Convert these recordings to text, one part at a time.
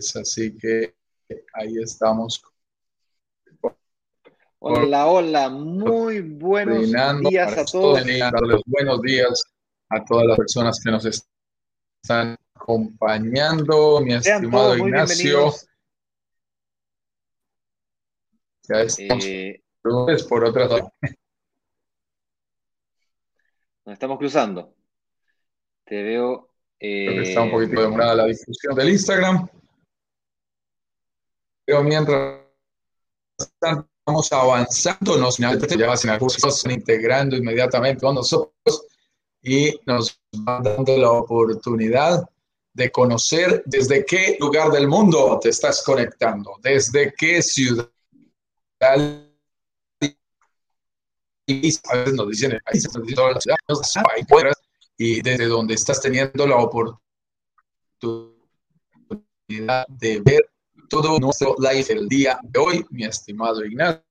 Así que ahí estamos. Hola, hola, muy buenos días a todos. Buenos días a todas las personas que nos están acompañando, mi estimado Ignacio. Ya estamos eh, por otra Nos estamos cruzando. Te veo. Está un poquito eh, demorada la discusión del Instagram. Pero mientras estamos avanzando, nos ya integrando inmediatamente con nosotros y nos van dando la oportunidad de conocer desde qué lugar del mundo te estás conectando, desde qué ciudad. A veces nos dicen el país, nos dicen la ciudad, y desde donde estás teniendo la oportunidad de ver todo nuestro live el día de hoy, mi estimado Ignacio.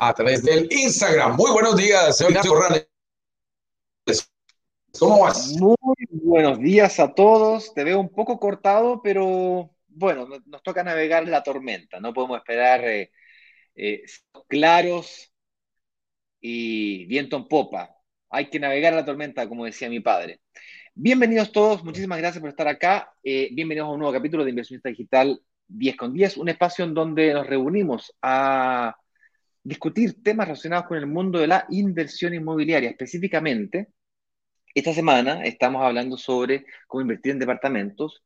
A través del Instagram. Muy buenos días, Ignacio Corrales. ¿Cómo vas? Muy buenos días a todos. Te veo un poco cortado, pero bueno, nos toca navegar la tormenta. No podemos esperar eh, eh, claros y viento en popa. Hay que navegar la tormenta, como decía mi padre. Bienvenidos todos, muchísimas gracias por estar acá. Eh, bienvenidos a un nuevo capítulo de Inversionista Digital 10 con 10, un espacio en donde nos reunimos a discutir temas relacionados con el mundo de la inversión inmobiliaria. Específicamente, esta semana estamos hablando sobre cómo invertir en departamentos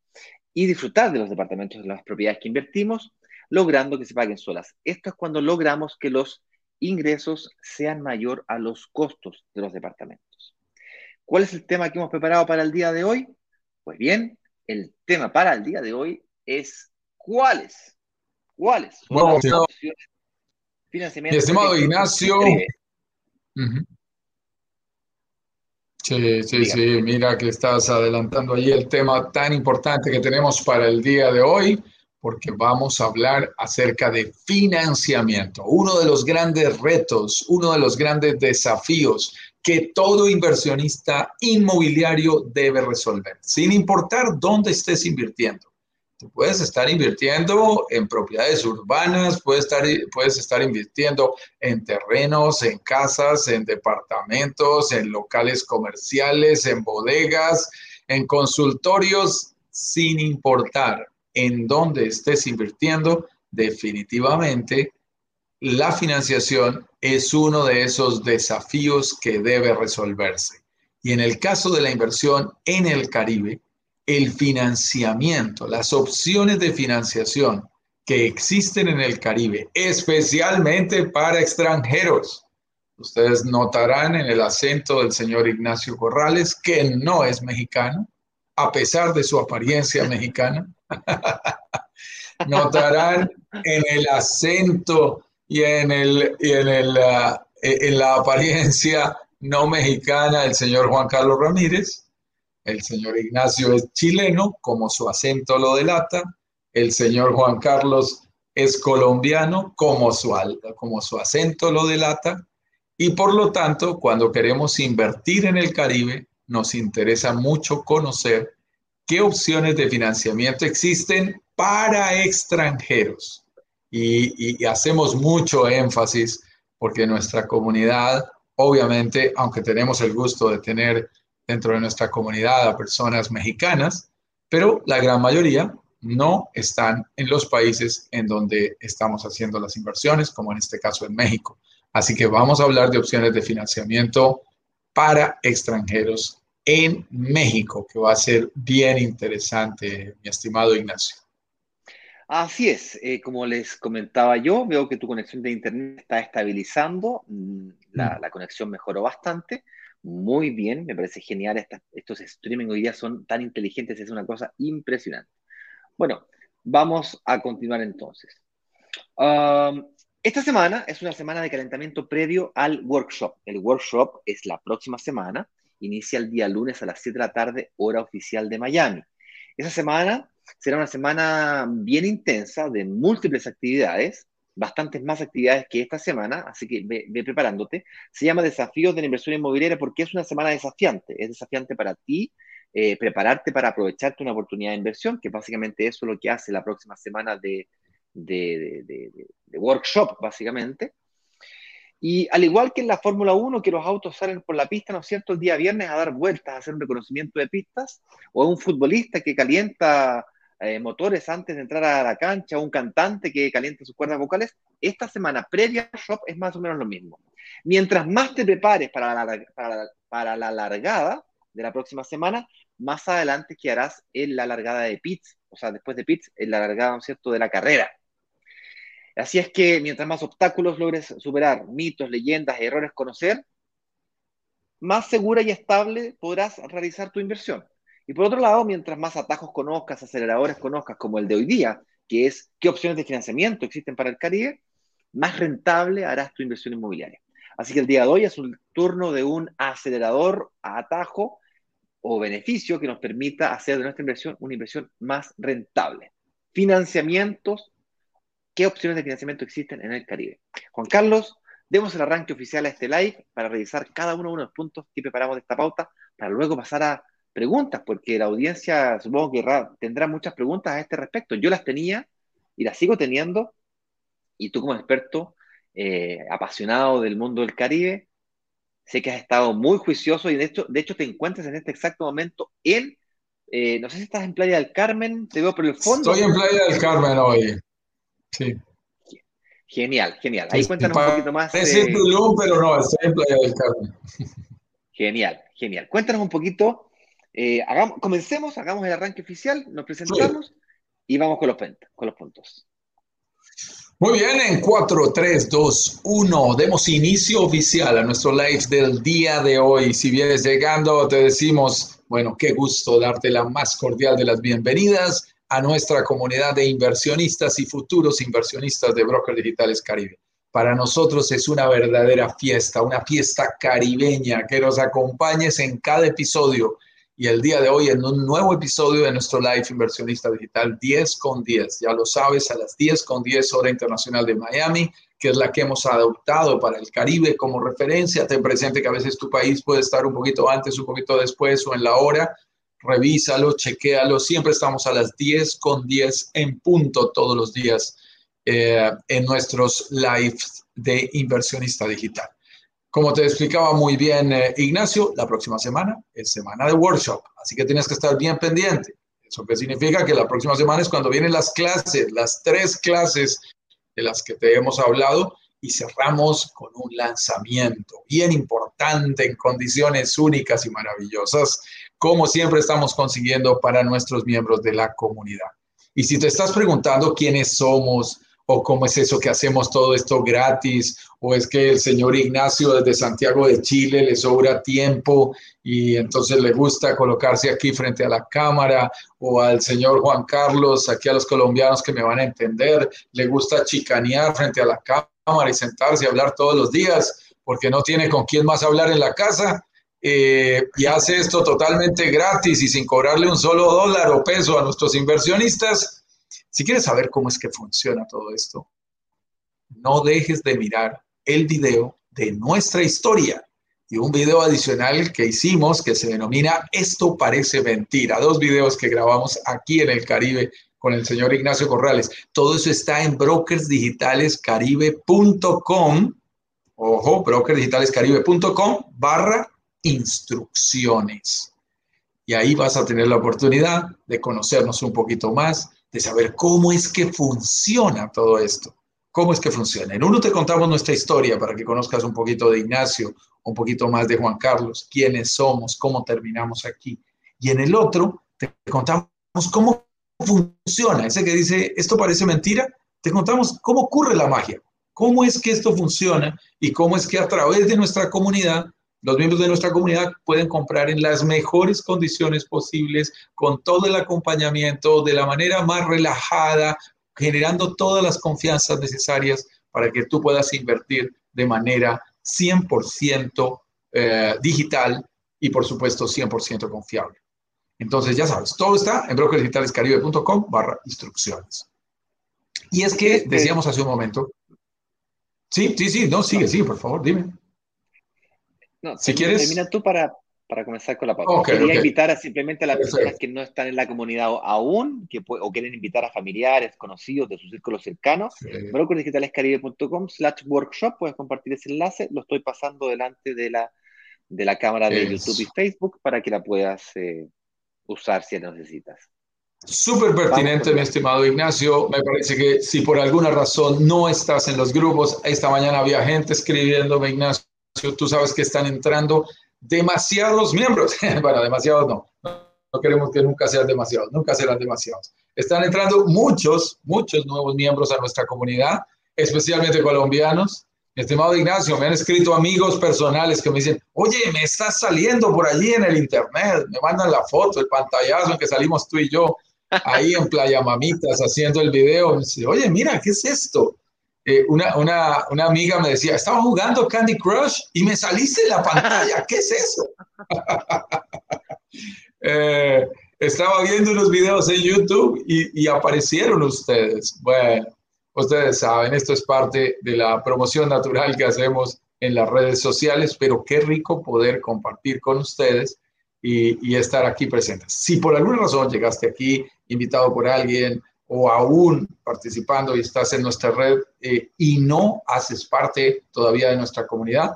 y disfrutar de los departamentos, de las propiedades que invertimos, logrando que se paguen solas. Esto es cuando logramos que los ingresos sean mayor a los costos de los departamentos. ¿Cuál es el tema que hemos preparado para el día de hoy? Pues bien, el tema para el día de hoy es ¿cuáles? ¿Cuáles? Son Financiamiento. estimado Ignacio. Sí, sí, sí, mira que estás adelantando ahí el tema tan importante que tenemos para el día de hoy, porque vamos a hablar acerca de financiamiento, uno de los grandes retos, uno de los grandes desafíos que todo inversionista inmobiliario debe resolver, sin importar dónde estés invirtiendo. Tú puedes estar invirtiendo en propiedades urbanas, puedes estar, puedes estar invirtiendo en terrenos, en casas, en departamentos, en locales comerciales, en bodegas, en consultorios, sin importar en dónde estés invirtiendo, definitivamente la financiación es uno de esos desafíos que debe resolverse. Y en el caso de la inversión en el Caribe, el financiamiento, las opciones de financiación que existen en el Caribe, especialmente para extranjeros. Ustedes notarán en el acento del señor Ignacio Corrales que no es mexicano, a pesar de su apariencia mexicana. Notarán en el acento y en, el, en, el, ah, e, en la apariencia no mexicana el señor Juan Carlos Ramírez. El señor Ignacio es chileno, como su acento lo delata. El señor Juan Carlos es colombiano, como su, como su acento lo delata. Y por lo tanto, cuando queremos invertir en el Caribe, nos interesa mucho conocer qué opciones de financiamiento existen para extranjeros y, hacemos mucho énfasis porque nuestra comunidad, obviamente, aunque tenemos el gusto de tener dentro de nuestra comunidad a personas mexicanas, pero la gran mayoría no están en los países en donde estamos haciendo las inversiones, como en este caso en México. Así que vamos a hablar de opciones de financiamiento para extranjeros en México, que va a ser bien interesante, mi estimado Ignacio. Así es, eh, como les comentaba yo, veo que tu conexión de internet está estabilizando, mm, mm. la, conexión mejoró bastante, muy bien, me parece genial, estos streaming hoy día son tan inteligentes, es una cosa impresionante. Bueno, vamos a continuar entonces. Esta semana es una semana de calentamiento previo al workshop. El workshop es la próxima semana, inicia el día lunes a las 7 de la tarde, hora oficial de Miami. Esa semana será una semana bien intensa de múltiples actividades, bastantes más actividades que esta semana, así que ve, preparándote. Se llama Desafíos de la Inversión Inmobiliaria porque es una semana desafiante. Es desafiante para ti eh, prepararte para aprovecharte una oportunidad de inversión, que básicamente eso es lo que hace la próxima semana de, de, workshop, básicamente. Y al igual que en la Fórmula 1, que los autos salen por la pista, ¿no es cierto?, el día viernes a dar vueltas, a hacer un reconocimiento de pistas, o un futbolista que calienta eh, motores antes de entrar a la cancha, o un cantante que calienta sus cuerdas vocales, esta semana previa al shop es más o menos lo mismo. Mientras más te prepares para la, para, para la largada de la próxima semana, más adelante quedarás en la largada de pits, o sea, después de pits, en la largada, ¿no es cierto?, de la carrera. Así es que mientras más obstáculos logres superar, mitos, leyendas, errores conocer, más segura y estable podrás realizar tu inversión. Y por otro lado, mientras más atajos conozcas, aceleradores conozcas, como el de hoy día, que es qué opciones de financiamiento existen para el Caribe, más rentable harás tu inversión inmobiliaria. Así que el día de hoy es un turno de un acelerador a atajo o beneficio que nos permita hacer de nuestra inversión una inversión más rentable. Financiamientos qué opciones de financiamiento existen en el Caribe. Juan Carlos, demos el arranque oficial a este live para revisar cada uno de los puntos que preparamos de esta pauta para luego pasar a preguntas, porque la audiencia supongo que tendrá muchas preguntas a este respecto. Yo las tenía y las sigo teniendo, y tú como experto eh, apasionado del mundo del Caribe, sé que has estado muy juicioso y de hecho, de hecho te encuentras en este exacto momento en, eh, no sé si estás en Playa del Carmen, te veo por el fondo. Estoy en Playa del Carmen hoy. Sí. Genial, genial. Ahí cuéntanos un poquito más. Es eh... Tulum, pero no, estoy en Playa del Carmen. Genial, genial. Cuéntanos un poquito. Eh, hagamos, comencemos, hagamos el arranque oficial, nos presentamos y vamos con los, con los puntos. Muy bien, en 4, 3, 2, 1, demos inicio oficial a nuestro live del día de hoy. Si vienes llegando, te decimos, bueno, qué gusto darte la más cordial de las bienvenidas a nuestra comunidad de inversionistas y futuros inversionistas de Brokers Digitales Caribe. Para nosotros es una verdadera fiesta, una fiesta caribeña, que nos acompañes en cada episodio y el día de hoy en un nuevo episodio de nuestro Live Inversionista Digital 10 con 10. Ya lo sabes, a las 10 con 10 hora internacional de Miami, que es la que hemos adoptado para el Caribe como referencia. Ten presente que a veces tu país puede estar un poquito antes, un poquito después o en la hora, revísalo, chequéalo. Siempre estamos a las 10 con 10 en punto todos los días eh, en nuestros lives de inversionista digital. Como te explicaba muy bien eh, Ignacio, la próxima semana es semana de workshop, así que tienes que estar bien pendiente. ¿Eso qué significa? Que la próxima semana es cuando vienen las clases, las tres clases de las que te hemos hablado y cerramos con un lanzamiento bien importante en condiciones únicas y maravillosas como siempre estamos consiguiendo para nuestros miembros de la comunidad. Y si te estás preguntando quiénes somos o cómo es eso que hacemos todo esto gratis, o es que el señor Ignacio desde Santiago de Chile le sobra tiempo y entonces le gusta colocarse aquí frente a la cámara, o al señor Juan Carlos, aquí a los colombianos que me van a entender, le gusta chicanear frente a la cámara y sentarse y hablar todos los días porque no tiene con quién más hablar en la casa. Eh, y hace esto totalmente gratis y sin cobrarle un solo dólar o peso a nuestros inversionistas. Si quieres saber cómo es que funciona todo esto, no dejes de mirar el video de nuestra historia y un video adicional que hicimos que se denomina Esto parece mentira. Dos videos que grabamos aquí en el Caribe con el señor Ignacio Corrales. Todo eso está en brokersdigitalescaribe.com. Ojo, brokersdigitalescaribe.com barra instrucciones. Y ahí vas a tener la oportunidad de conocernos un poquito más, de saber cómo es que funciona todo esto. ¿Cómo es que funciona? En uno te contamos nuestra historia para que conozcas un poquito de Ignacio, un poquito más de Juan Carlos, quiénes somos, cómo terminamos aquí. Y en el otro te contamos cómo funciona. Ese que dice, esto parece mentira, te contamos cómo ocurre la magia, cómo es que esto funciona y cómo es que a través de nuestra comunidad los miembros de nuestra comunidad pueden comprar en las mejores condiciones posibles, con todo el acompañamiento, de la manera más relajada, generando todas las confianzas necesarias para que tú puedas invertir de manera 100% eh, digital y por supuesto 100% confiable. Entonces ya sabes, todo está en brokersdigitalescaribe.com barra instrucciones. Y es que decíamos hace un momento, sí, sí, sí, no, sigue, sí, por favor, dime si quieres. Termina tú para, para comenzar con la pauta. Quería invitar a simplemente a las personas que no están en la comunidad aún, que o quieren invitar a familiares, conocidos de su círculo cercano, sí. brokerdigitalescaribe.com slash workshop, puedes compartir ese enlace, lo estoy pasando delante de la, de la cámara de YouTube y Facebook para que la puedas eh, usar si la necesitas. Súper pertinente, mi estimado Ignacio. Me parece que si por alguna razón no estás en los grupos, esta mañana había gente escribiéndome, Ignacio, tú sabes que están entrando demasiados miembros. bueno, demasiados no. No queremos que nunca sean demasiados, nunca serán demasiados. Están entrando muchos, muchos nuevos miembros a nuestra comunidad, especialmente colombianos. Estimado Ignacio, me han escrito amigos personales que me dicen, oye, me estás saliendo por allí en el internet, me mandan la foto, el pantallazo en que salimos tú y yo ahí en Playa Mamitas haciendo el video. Me oye, mira, ¿qué es esto? Eh, una, una, una, amiga me decía, estaba jugando Candy Crush y me saliste en la pantalla, ¿qué es eso? eh, estaba viendo unos videos en YouTube y, y, aparecieron ustedes. Bueno, ustedes saben, esto es parte de la promoción natural que hacemos en las redes sociales, pero qué rico poder compartir con ustedes y, y estar aquí presentes. Si por alguna razón llegaste aquí invitado por alguien o aún participando y estás en nuestra red eh, y no haces parte todavía de nuestra comunidad,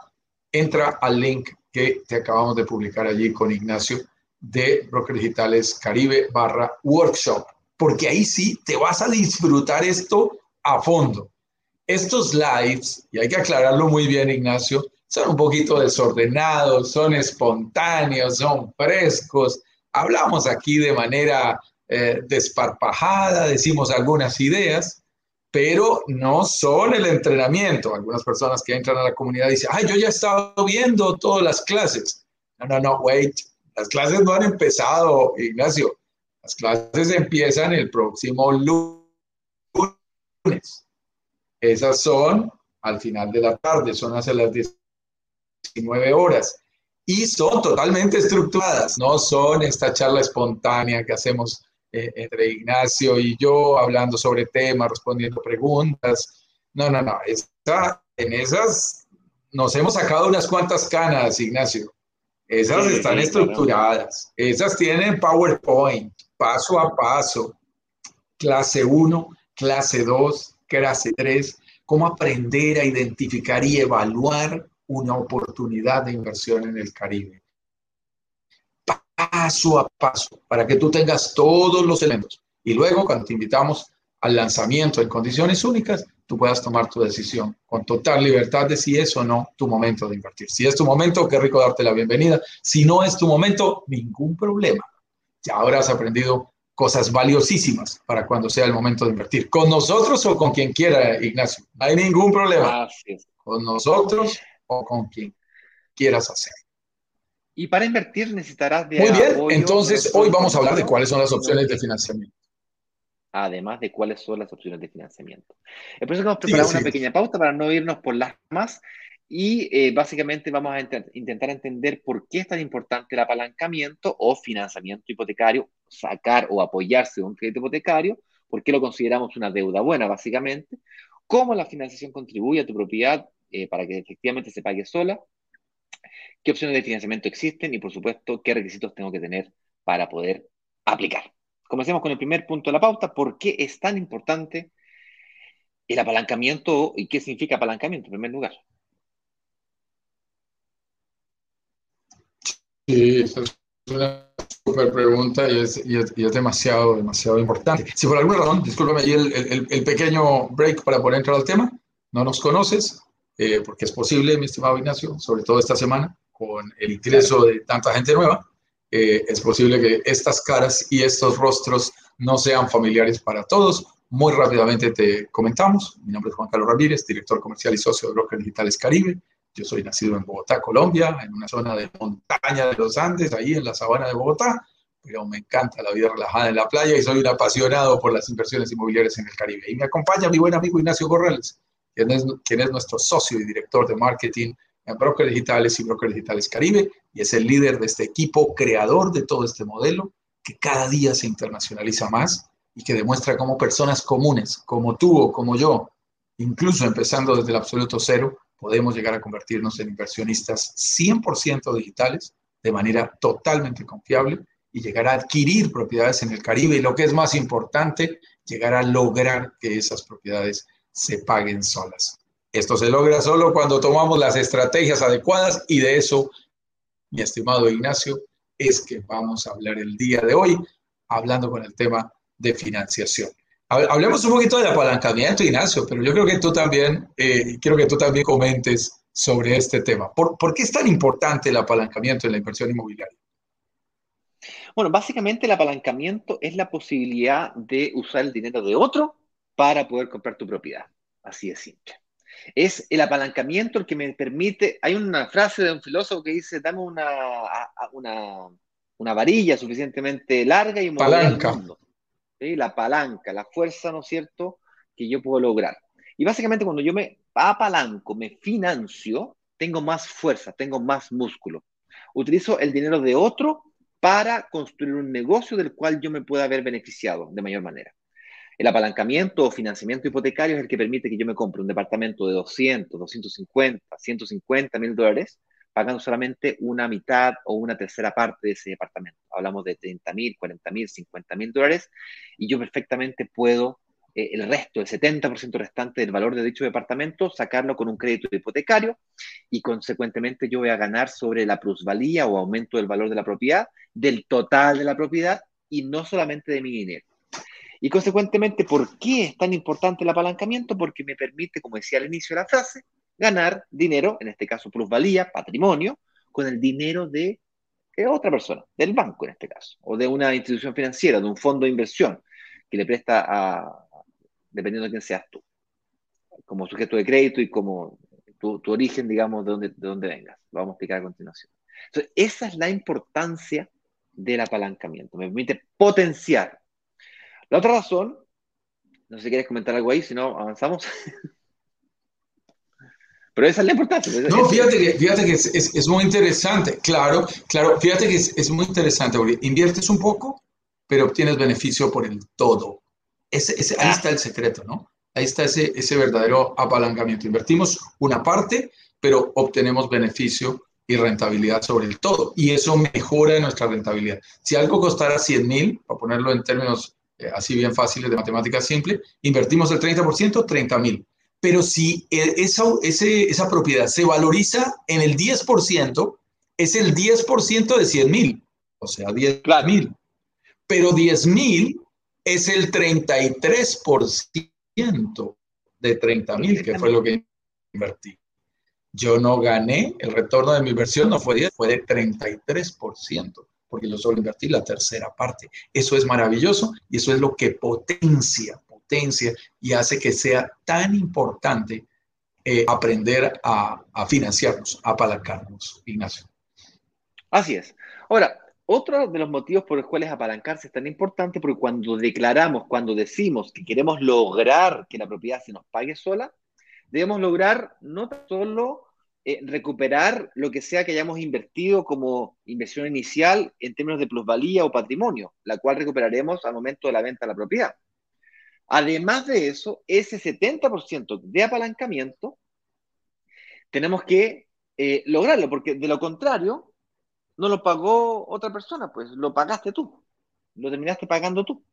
entra al link que te acabamos de publicar allí con Ignacio de Broker Digitales Caribe barra workshop, porque ahí sí te vas a disfrutar esto a fondo. Estos lives, y hay que aclararlo muy bien, Ignacio, son un poquito desordenados, son espontáneos, son frescos. Hablamos aquí de manera eh, desparpajada, decimos algunas ideas, pero no son el entrenamiento. Algunas personas que entran a la comunidad dicen, ay, yo ya he viendo todas las clases. No, no, no, wait, las clases no han empezado, Ignacio. Las clases empiezan el próximo lunes. Esas son al final de la tarde, son hacia las 19 horas. Y son totalmente estructuradas, no son esta charla espontánea que hacemos eh, entre Ignacio y yo hablando sobre temas, respondiendo preguntas. No, no, no. Está, en esas nos hemos sacado unas cuantas canas, Ignacio. Esas están estructuradas. Esas tienen PowerPoint, paso a paso. Clase 1, clase 2, clase 3. Cómo aprender a identificar y evaluar una oportunidad de inversión en el Caribe paso a paso para que tú tengas todos los elementos. Y luego, cuando te invitamos al lanzamiento en condiciones únicas, tú puedas tomar tu decisión con total libertad de si es o no tu momento de invertir. Si es tu momento, qué rico darte la bienvenida. Si no es tu momento, ningún problema. Ya habrás aprendido cosas valiosísimas para cuando sea el momento de invertir. Con nosotros o con quien quiera, Ignacio. No hay ningún problema. Con nosotros o con quien quieras hacer. Y para invertir necesitarás de Muy bien, entonces hoy vamos a hablar de cuáles son las opciones de financiamiento. Además de cuáles son las opciones de financiamiento. Es por eso que hemos preparado una pequeña pauta para no irnos por las más y eh, básicamente vamos a intentar entender por qué es tan importante el apalancamiento o financiamiento hipotecario, sacar o apoyarse de un crédito hipotecario, por qué lo consideramos una deuda buena básicamente, cómo la financiación contribuye a tu propiedad eh, para que efectivamente se pague sola qué opciones de financiamiento existen y, por supuesto, qué requisitos tengo que tener para poder aplicar. Comencemos con el primer punto de la pauta. ¿Por qué es tan importante el apalancamiento y qué significa apalancamiento en primer lugar? Sí, esa es una super pregunta y es, demasiado, demasiado importante. Si por alguna razón, discúlpame ahí el, pequeño break para poder entrar al tema, no nos conoces, eh, porque es posible, mi estimado Ignacio, sobre todo esta semana, con el ingreso de tanta gente nueva, eh, es posible que estas caras y estos rostros no sean familiares para todos. Muy rápidamente te comentamos. Mi nombre es Juan Carlos Ramírez, director comercial y socio de Brokers Digitales Caribe. Yo soy nacido en Bogotá, Colombia, en una zona de montaña de los Andes, ahí en la sabana de Bogotá, pero me encanta la vida relajada en la playa y soy un apasionado por las inversiones inmobiliarias en el Caribe. Y me acompaña mi buen amigo Ignacio Corrales, quien es, quien es nuestro socio y director de marketing en Brokers Digitales y Brokers Digitales Caribe, y es el líder de este equipo creador de todo este modelo, que cada día se internacionaliza más y que demuestra cómo personas comunes, como tú o como yo, incluso empezando desde el absoluto cero, podemos llegar a convertirnos en inversionistas 100% digitales de manera totalmente confiable y llegar a adquirir propiedades en el Caribe y lo que es más importante, llegar a lograr que esas propiedades se paguen solas. Esto se logra solo cuando tomamos las estrategias adecuadas y de eso, mi estimado Ignacio, es que vamos a hablar el día de hoy, hablando con el tema de financiación. Hablemos un poquito del apalancamiento, Ignacio, pero yo creo que tú también, eh, quiero que tú también comentes sobre este tema. ¿Por, ¿Por qué es tan importante el apalancamiento en la inversión inmobiliaria? Bueno, básicamente el apalancamiento es la posibilidad de usar el dinero de otro para poder comprar tu propiedad. Así de simple. Es el apalancamiento el que me permite. Hay una frase de un filósofo que dice: Dame una, una, una varilla suficientemente larga y palanca. La palanca, la fuerza, ¿no es cierto?, que yo puedo lograr. Y básicamente cuando yo me apalanco, me financio, tengo más fuerza, tengo más músculo. Utilizo el dinero de otro para construir un negocio del cual yo me pueda haber beneficiado de mayor manera. El apalancamiento o financiamiento hipotecario es el que permite que yo me compre un departamento de 200, 250, 150 mil dólares, pagando solamente una mitad o una tercera parte de ese departamento. Hablamos de 30 mil, 40 mil, 50 mil dólares y yo perfectamente puedo eh, el resto, el 70% restante del valor de dicho departamento, sacarlo con un crédito hipotecario y consecuentemente yo voy a ganar sobre la plusvalía o aumento del valor de la propiedad, del total de la propiedad y no solamente de mi dinero. Y consecuentemente, ¿por qué es tan importante el apalancamiento? Porque me permite, como decía al inicio de la frase, ganar dinero, en este caso plusvalía, patrimonio, con el dinero de otra persona, del banco en este caso, o de una institución financiera, de un fondo de inversión que le presta a, dependiendo de quién seas tú, como sujeto de crédito y como tu, origen, digamos, de dónde, de dónde vengas. Lo vamos a explicar a continuación. Entonces, esa es la importancia del apalancamiento. Me permite potenciar. La otra razón, no sé si quieres comentar algo ahí, si no, avanzamos. Pero esa es la importancia. No, fíjate que, fíjate que es, es, muy interesante. Claro, claro, fíjate que es, es, muy interesante porque inviertes un poco, pero obtienes beneficio por el todo. Ese, ahí ah. está el secreto, ¿no? Ahí está ese, ese verdadero apalancamiento. Invertimos una parte, pero obtenemos beneficio y rentabilidad sobre el todo. Y eso mejora nuestra rentabilidad. Si algo costara 100 mil, para ponerlo en términos así bien fáciles de matemática simple, invertimos el 30%, 30 mil. Pero si e, esa, ese, esa propiedad se valoriza en el 10%, es el 10% de 100 mil, o sea, 10 mil. Pero 10 mil es el 33% de 30 mil, que fue lo que invertí. Yo no gané, el retorno de mi inversión no fue 10, fue de 33%, porque yo solo invertí la tercera parte. Eso es maravilloso y eso es lo que potencia, potencia y hace que sea tan importante eh, aprender a, a financiarnos, a apalancarnos, Ignacio. Así es. Ahora, otro de los motivos por los cuales apalancarse es tan importante, porque cuando declaramos, cuando decimos que queremos lograr que la propiedad se nos pague sola, debemos lograr no solo eh, recuperar lo que sea que hayamos invertido como inversión inicial en términos de plusvalía o patrimonio, la cual recuperaremos al momento de la venta de la propiedad. Además de eso, ese 70% de apalancamiento tenemos que eh, lograrlo, porque de lo contrario, no lo pagó otra persona, pues lo pagaste tú, lo terminaste pagando tú.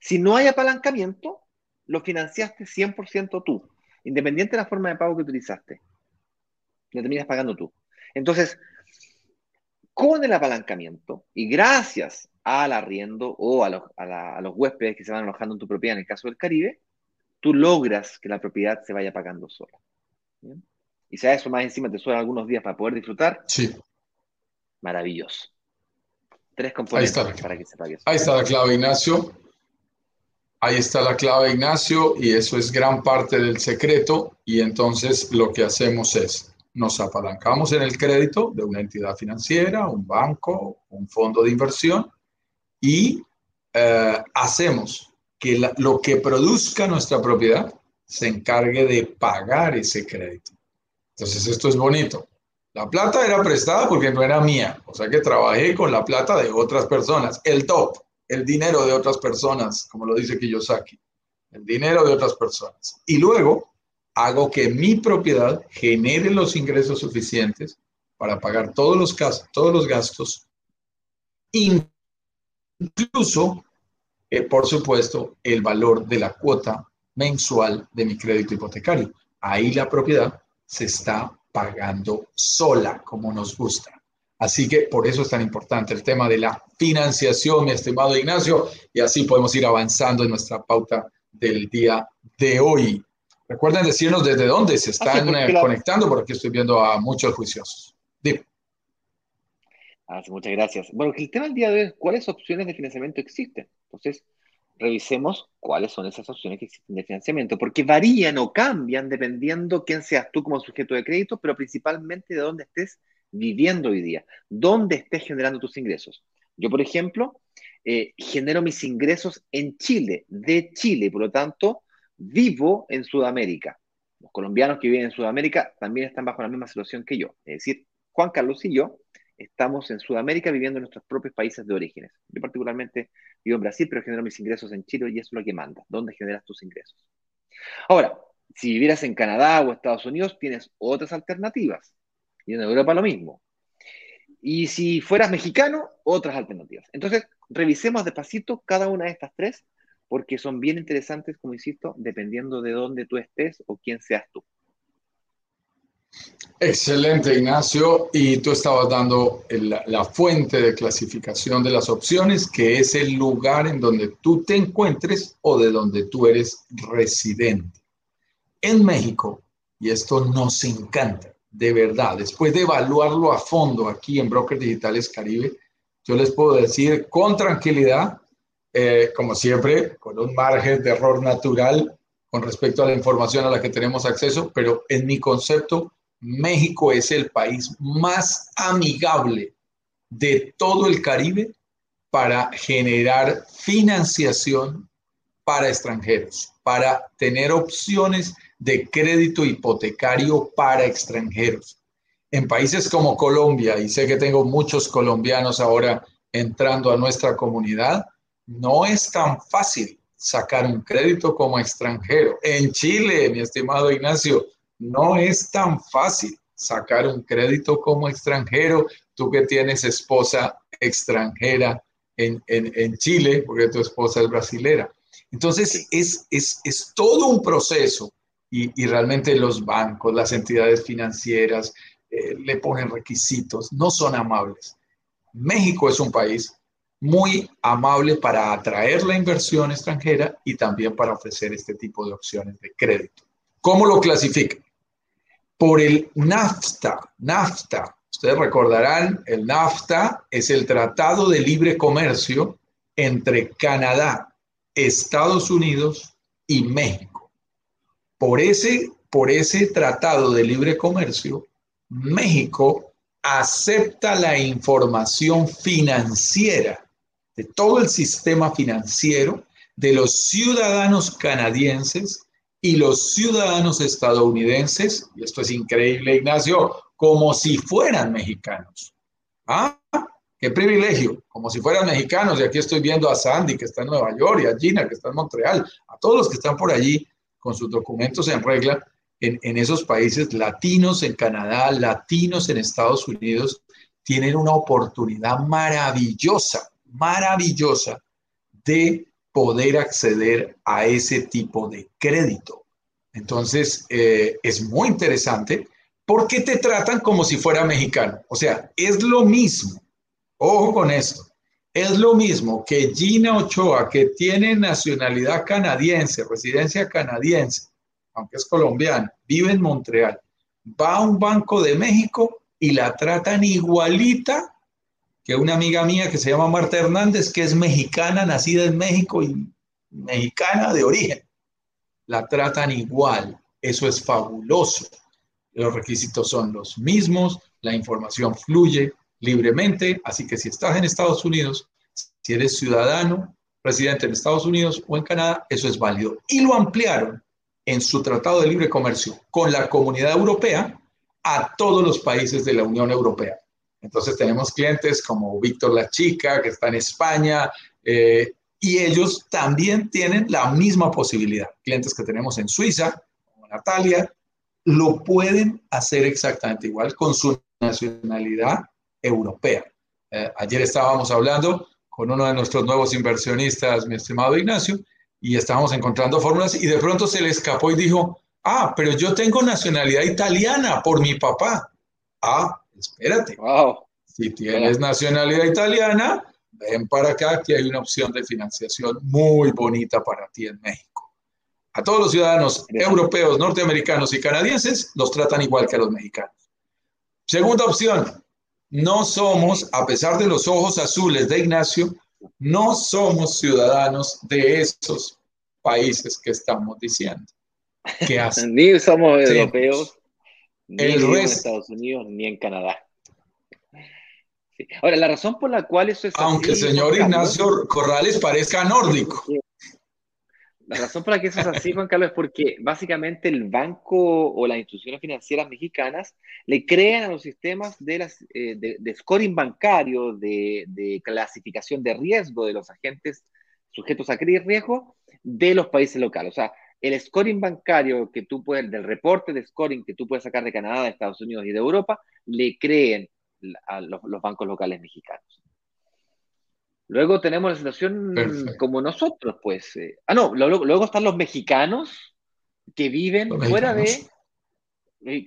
Si no hay apalancamiento, lo financiaste 100% tú, independiente de la forma de pago que utilizaste. Lo terminas pagando tú. Entonces, con el apalancamiento y gracias al arriendo o a los, a, los huéspedes que se van alojando en tu propiedad, en el caso del Caribe, tú logras que la propiedad se vaya pagando sola. Y si a eso más encima te suelen algunos días para poder disfrutar, sí maravilloso. Tres componentes para que se pague. Ahí está la clave, Ignacio. Ahí está la clave, Ignacio, y eso es gran parte del secreto. Y entonces lo que hacemos es, nos apalancamos en el crédito de una entidad financiera, un banco, un fondo de inversión, y eh, hacemos que lo que produzca nuestra propiedad se encargue de pagar ese crédito. Entonces esto es bonito. La plata era prestada porque no era mía, o sea que trabajé con la plata de otras personas, el top, el dinero de otras personas, como lo dice Kiyosaki, el dinero de otras personas. Y luego hago que mi propiedad genere los ingresos suficientes para pagar todos los, todos los gastos, incluso, eh, por supuesto, el valor de la cuota mensual de mi crédito hipotecario. Ahí la propiedad se está pagando sola, como nos gusta. Así que por eso es tan importante el tema de la financiación, mi estimado Ignacio, y así podemos ir avanzando en nuestra pauta del día de hoy. Recuerden decirnos desde dónde se están eh, conectando, porque estoy viendo a muchos juiciosos. Dime. Ah, muchas gracias. Bueno, el tema del día de hoy es cuáles opciones de financiamiento existen. Entonces, revisemos cuáles son esas opciones que existen de financiamiento, porque varían o cambian dependiendo quién seas tú como sujeto de crédito, pero principalmente de dónde estés viviendo hoy día, dónde estés generando tus ingresos. Yo, por ejemplo, eh, genero mis ingresos en Chile, de Chile, por lo tanto, vivo en Sudamérica. Los colombianos que viven en Sudamérica también están bajo la misma situación que yo. Es decir, Juan Carlos y yo estamos en Sudamérica viviendo en nuestros propios países de orígenes. Yo particularmente vivo en Brasil, pero genero mis ingresos en Chile y eso es lo que manda. ¿Dónde generas tus ingresos? Ahora, si vivieras en Canadá o Estados Unidos, tienes otras alternativas. Y en Europa lo mismo. Y si fueras mexicano, otras alternativas. Entonces, revisemos despacito cada una de estas tres, porque son bien interesantes, como insisto, dependiendo de dónde tú estés o quién seas tú. Excelente, Ignacio. Y tú estabas dando la fuente de clasificación de las opciones, que es el lugar en donde tú te encuentres o de donde tú eres residente. En México, y esto nos encanta, de verdad, después de evaluarlo a fondo aquí en Brokers Digitales Caribe, yo les puedo decir con tranquilidad, eh, como siempre, con un margen de error natural con respecto a la información a la que tenemos acceso, pero en mi concepto, México es el país más amigable de todo el Caribe para generar financiación para extranjeros, para tener opciones de crédito hipotecario para extranjeros. En países como Colombia, y sé que tengo muchos colombianos ahora entrando a nuestra comunidad, no es tan fácil sacar un crédito como extranjero. En Chile, mi estimado Ignacio, no es tan fácil sacar un crédito como extranjero. Tú que tienes esposa extranjera en, Chile, porque tu esposa es brasilera. Entonces, es, es, es todo un proceso y, realmente los bancos, las entidades financieras eh, le ponen requisitos, no son amables. México es un país muy amable para atraer la inversión extranjera y también para ofrecer este tipo de opciones de crédito. ¿Cómo lo clasifican? Por el NAFTA. NAFTA, ustedes recordarán, el NAFTA es el Tratado de Libre Comercio entre Canadá, Estados Unidos y México. Por ese, por ese tratado de libre comercio, México acepta la información financiera de todo el sistema financiero de los ciudadanos canadienses y los ciudadanos estadounidenses, y esto es increíble, Ignacio, como si fueran mexicanos. ¿Ah? Qué privilegio, como si fueran mexicanos. Y aquí estoy viendo a Sandy, que está en Nueva York, a Gina, que está en Montreal, a todos los que están por allí con sus documentos en regla en, esos países latinos, en Canadá, latinos en Estados Unidos, tienen una oportunidad maravillosa, maravillosa de poder acceder a ese tipo de crédito. Entonces, eh, es muy interesante porque te tratan como si fuera mexicano. O sea, es lo mismo. Ojo con esto. Es lo mismo que Gina Ochoa, que tiene nacionalidad canadiense, residencia canadiense, aunque es colombiana, vive en Montreal, va a un banco de México y la tratan igualita que una amiga mía que se llama Marta Hernández, que es mexicana, nacida en México y mexicana de origen. La tratan igual. Eso es fabuloso. Los requisitos son los mismos, la información fluye, libremente. Así que si estás en Estados Unidos, si eres ciudadano, residente en Estados Unidos o en Canadá, eso es válido. Y lo ampliaron en su Tratado de Libre Comercio con la Comunidad Europea a todos los países de la Unión Europea. Entonces tenemos clientes como Víctor La Chica, que está en España, eh, y ellos también tienen la misma posibilidad. Clientes que tenemos en Suiza, como Natalia, lo pueden hacer exactamente igual con su nacionalidad europea. Eh, ayer estábamos hablando con uno de nuestros nuevos inversionistas, mi estimado Ignacio, y estábamos encontrando fórmulas y de pronto se le escapó y dijo, ah, pero yo tengo nacionalidad italiana por mi papá. Ah, espérate. Wow. Si tienes nacionalidad italiana, ven para acá que hay una opción de financiación muy bonita para ti en México. A todos los ciudadanos europeos, norteamericanos y canadienses los tratan igual que a los mexicanos. Segunda opción, no somos, a pesar de los ojos azules de Ignacio, no somos ciudadanos de esos países que estamos diciendo. ni somos europeos, ni en Estados Unidos, ni en Canadá. Ahora, la razón por la cual eso es Aunque el señor Ignacio Corrales parezca nórdico. La razón por la que eso es así, Juan Carlos, es porque básicamente el banco o las instituciones financieras mexicanas le crean a los sistemas de, las, eh, de, scoring bancario, de, de, clasificación de riesgo de los agentes sujetos a riesgo de los países locales. O sea, el scoring bancario que tú puedes, del reporte de scoring que tú puedes sacar de Canadá, de Estados Unidos y de Europa, le creen a los, bancos locales mexicanos. Luego tenemos la situación como nosotros, pues. Eh, ah, no, luego, están los mexicanos que viven fuera de eh,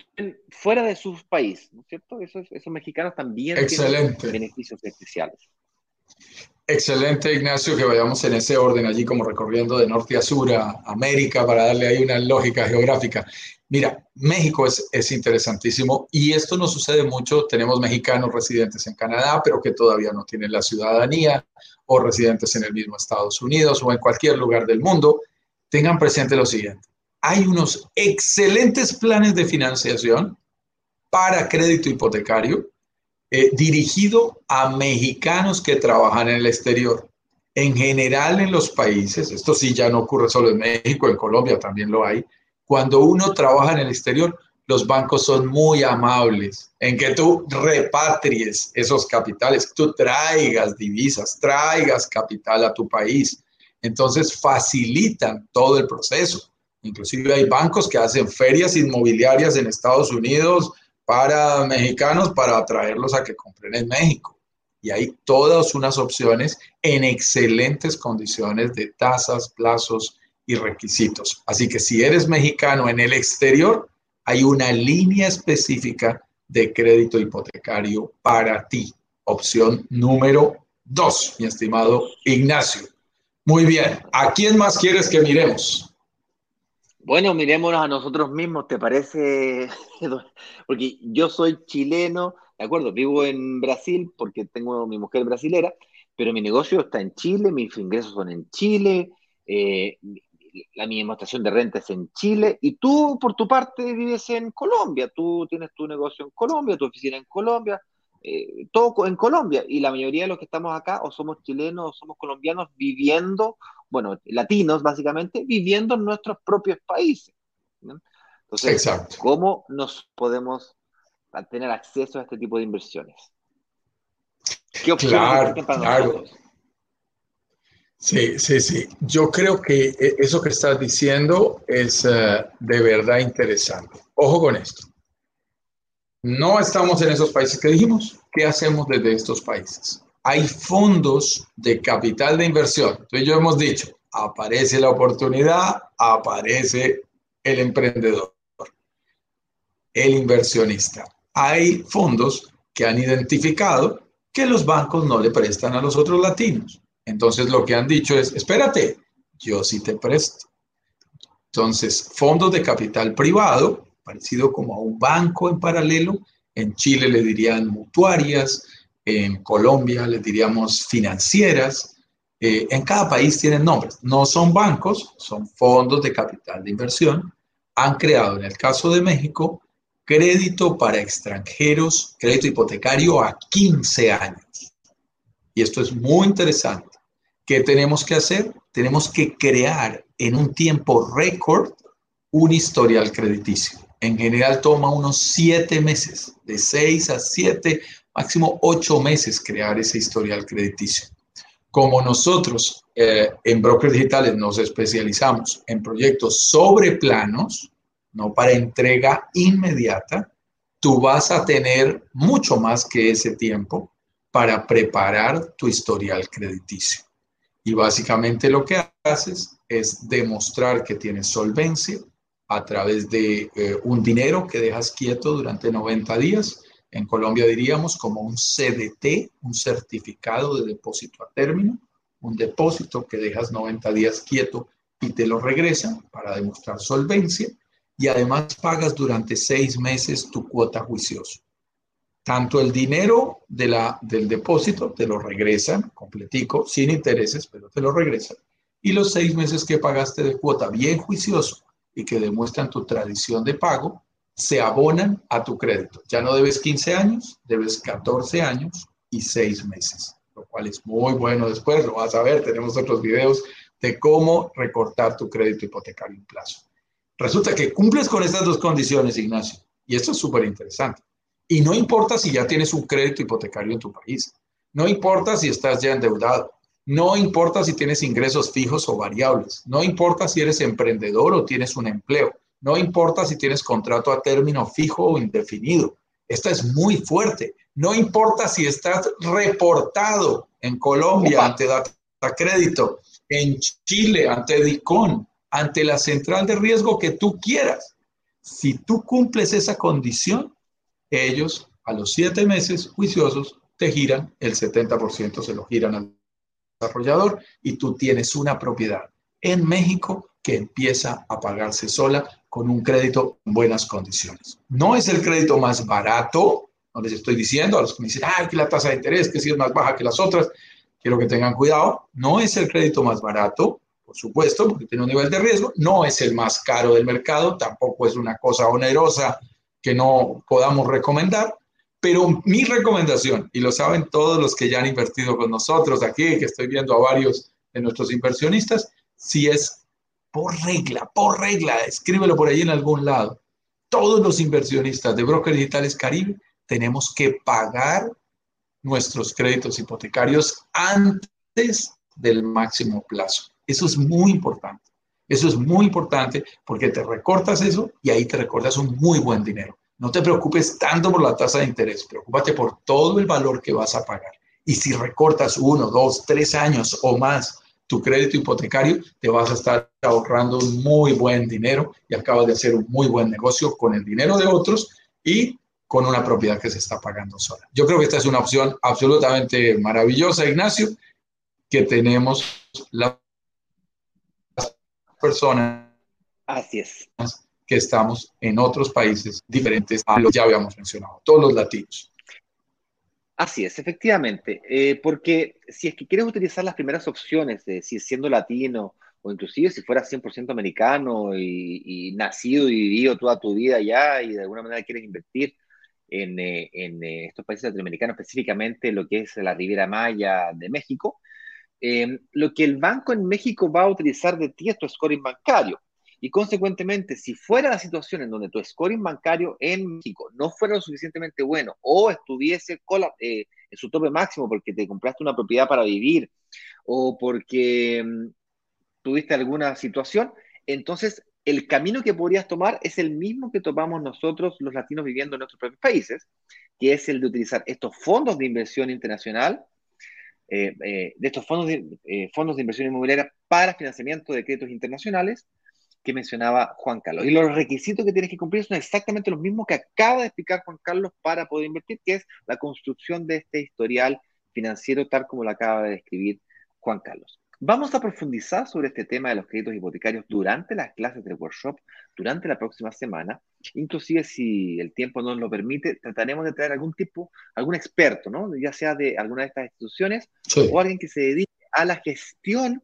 fuera de sus países, ¿no es cierto? Esos, esos mexicanos también tienen beneficios especiales. Excelente, Ignacio, que vayamos en ese orden allí como recorriendo de norte a sur a América para darle ahí una lógica geográfica. Mira, México es, es interesantísimo y esto no sucede mucho. Tenemos mexicanos residentes en Canadá, pero que todavía no tienen la ciudadanía o residentes en el mismo Estados Unidos o en cualquier lugar del mundo. Tengan presente lo siguiente. Hay unos excelentes planes de financiación para crédito hipotecario eh, dirigido a mexicanos que trabajan en el exterior. En general en los países, esto sí ya no ocurre solo en México, en Colombia también lo hay, cuando uno trabaja en el exterior, los bancos son muy amables en que tú repatries esos capitales, tú traigas divisas, traigas capital a tu país. Entonces facilitan todo el proceso. Inclusive hay bancos que hacen ferias inmobiliarias en Estados Unidos para mexicanos para atraerlos a que compren en México. Y hay todas unas opciones en excelentes condiciones de tasas, plazos y requisitos. Así que si eres mexicano en el exterior, hay una línea específica de crédito hipotecario para ti. Opción número dos, mi estimado Ignacio. Muy bien, ¿a quién más quieres que miremos? Bueno, mirémonos a nosotros mismos, ¿te parece? Porque yo soy chileno, de acuerdo, vivo en Brasil porque tengo mi mujer brasilera, pero mi negocio está en Chile, mis ingresos son en Chile, eh, la mi demostración de renta es en Chile y tú por tu parte vives en Colombia, tú tienes tu negocio en Colombia, tu oficina en Colombia, eh, todo en Colombia y la mayoría de los que estamos acá o somos chilenos o somos colombianos viviendo, bueno, latinos básicamente, viviendo en nuestros propios países. Entonces, ¿cómo nos podemos tener acceso a este tipo de inversiones? ¿Qué opciones claro, para nosotros? Sí, sí, sí. Yo creo que e, eso que estás diciendo es eh, de verdad interesante. Ojo con esto. No estamos en esos países que dijimos. ¿Qué hacemos desde estos países? Hay fondos de capital de inversión. Entonces, yo hemos dicho, aparece la oportunidad, aparece el emprendedor, el inversionista. Hay fondos que han identificado que los bancos no le prestan a los otros latinos. Entonces lo que han dicho es, espérate, yo sí te presto. Entonces, fondos de capital privado, parecido como a un banco en paralelo, en Chile le dirían mutuarias, en Colombia le diríamos financieras, eh, en cada país tienen nombres. No son bancos, son fondos de capital de inversión. Han creado, en el caso de México, crédito para extranjeros, crédito hipotecario a 15 años. Y esto es muy interesante ¿Qué tenemos que hacer? Tenemos que crear en un tiempo récord un historial crediticio. En general toma unos siete meses, de seis a siete, máximo ocho meses crear ese historial crediticio. Como nosotros eh, en Brokers Digitales nos especializamos en proyectos sobre planos, no para entrega inmediata, tú vas a tener mucho más que ese tiempo para preparar tu historial crediticio. Y básicamente lo que haces es demostrar que tienes solvencia a través de eh, un dinero que dejas quieto durante 90 días. En Colombia diríamos como un CDT, un certificado de depósito a término, un depósito que dejas 90 días quieto y te lo regresan para demostrar solvencia y además pagas durante seis meses tu cuota juicioso. Tanto el dinero de la, del depósito te lo regresan completico, sin intereses, pero te lo regresan. Y los seis meses que pagaste de cuota bien juicioso y que demuestran tu tradición de pago, se abonan a tu crédito. Ya no debes 15 años, debes 14 años y seis meses, lo cual es muy bueno después, lo vas a ver, tenemos otros videos de cómo recortar tu crédito hipotecario en plazo. Resulta que cumples con estas dos condiciones, Ignacio, y esto es súper interesante. Y no importa si ya tienes un crédito hipotecario en tu país, no importa si estás ya endeudado, no importa si tienes ingresos fijos o variables, no importa si eres emprendedor o tienes un empleo, no importa si tienes contrato a término fijo o indefinido. Esta es muy fuerte. No importa si estás reportado en Colombia ante Data Crédito, en Chile ante DICON, ante la central de riesgo que tú quieras. Si tú cumples esa condición, ellos a los siete meses juiciosos te giran el 70%, se lo giran al desarrollador y tú tienes una propiedad en México que empieza a pagarse sola con un crédito en buenas condiciones. No es el crédito más barato, no les estoy diciendo a los que me dicen, ay, que la tasa de interés, que si es más baja que las otras, quiero que tengan cuidado, no es el crédito más barato, por supuesto, porque tiene un nivel de riesgo, no es el más caro del mercado, tampoco es una cosa onerosa que no podamos recomendar, pero mi recomendación, y lo saben todos los que ya han invertido con nosotros aquí, que estoy viendo a varios de nuestros inversionistas, si es por regla, por regla, escríbelo por ahí en algún lado. Todos los inversionistas de Brokers Digitales Caribe tenemos que pagar nuestros créditos hipotecarios antes del máximo plazo. Eso es muy importante. Eso es muy importante porque te recortas eso y ahí te recortas un muy buen dinero. No te preocupes tanto por la tasa de interés, preocúpate por todo el valor que vas a pagar. Y si recortas uno, dos, tres años o más tu crédito hipotecario, te vas a estar ahorrando un muy buen dinero y acabas de hacer un muy buen negocio con el dinero de otros y con una propiedad que se está pagando sola. Yo creo que esta es una opción absolutamente maravillosa, Ignacio, que tenemos la personas Así es. que estamos en otros países diferentes a los que ya habíamos mencionado, todos los latinos. Así es, efectivamente, eh, porque si es que quieres utilizar las primeras opciones, de si siendo latino o inclusive si fueras 100% americano y, nacido y vivido toda tu vida allá y de alguna manera quieres invertir en, eh, en eh, estos países latinoamericanos, específicamente lo que es la Riviera Maya de México, Em, lo que el banco en México va a utilizar de ti es tu scoring bancario. Y consecuentemente, si fuera la situación en donde tu scoring bancario en México no fuera lo suficientemente bueno o estuviese eh, en su tope máximo porque te compraste una propiedad para vivir o porque em, tuviste alguna situación, entonces el camino que podrías tomar es el mismo que tomamos nosotros los latinos viviendo en nuestros propios países, que es el de utilizar estos fondos de inversión internacional eh, eh, de estos fondos de, eh, fondos de inversión inmobiliaria para financiamiento de créditos internacionales que mencionaba Juan Carlos. Y los requisitos que tienes que cumplir son exactamente los mismos que acaba de explicar Juan Carlos para poder invertir, que es la construcción de este historial financiero tal como lo acaba de describir Juan Carlos. Vamos a profundizar sobre este tema de los créditos hipotecarios durante las clases del workshop, durante la próxima semana. Inclusive, si el tiempo nos lo permite, trataremos de traer algún tipo, algún experto, ¿no? ya sea de alguna de estas instituciones o alguien que se dedique a la gestión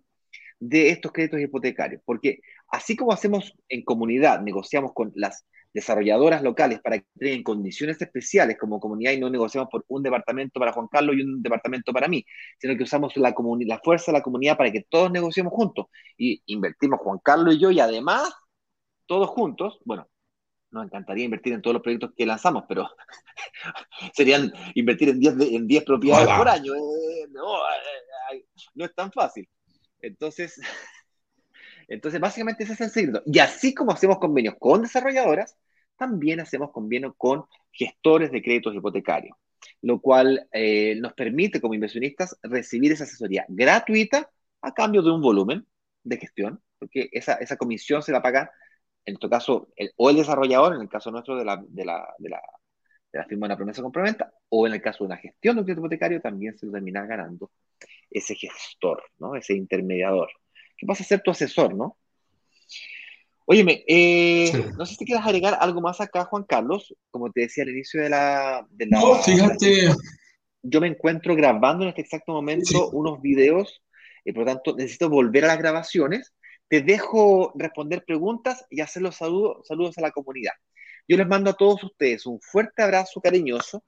de estos créditos hipotecarios. Porque así como hacemos en comunidad, negociamos con las desarrolladoras locales para que tengan condiciones especiales como comunidad y no negociamos por un departamento para Juan Carlos y un departamento para mí, sino que usamos la, la fuerza de la comunidad para que todos negociemos juntos y invertimos Juan Carlos y yo y además todos juntos, bueno, nos encantaría invertir en todos los proyectos que lanzamos, pero serían invertir en 10 en diez propiedades por año. Eh, no, eh, eh, no es tan fácil. Entonces, entonces, básicamente ese es el secreto. Y así como hacemos convenios con desarrolladoras, también hacemos convenio con gestores de créditos hipotecarios, lo cual eh, nos permite como inversionistas recibir esa asesoría gratuita a cambio de un volumen de gestión, porque esa, esa comisión se la paga, en tu caso, o el desarrollador, en el caso nuestro de la, de la, de la, de la firma de una promesa complementa, o en el caso de una gestión de un crédito hipotecario, también se lo termina ganando ese gestor, ¿no? ese intermediador, que pasa a ser tu asesor, ¿no? Óyeme, eh, no sé si quieres agregar algo más acá, Juan Carlos. Como te decía al inicio de la... no, fíjate. yo me encuentro grabando en este exacto momento unos videos y por lo tanto necesito volver a las grabaciones. Te dejo responder preguntas y hacer los saludos, saludos a la comunidad. Yo les mando a todos ustedes un fuerte abrazo cariñoso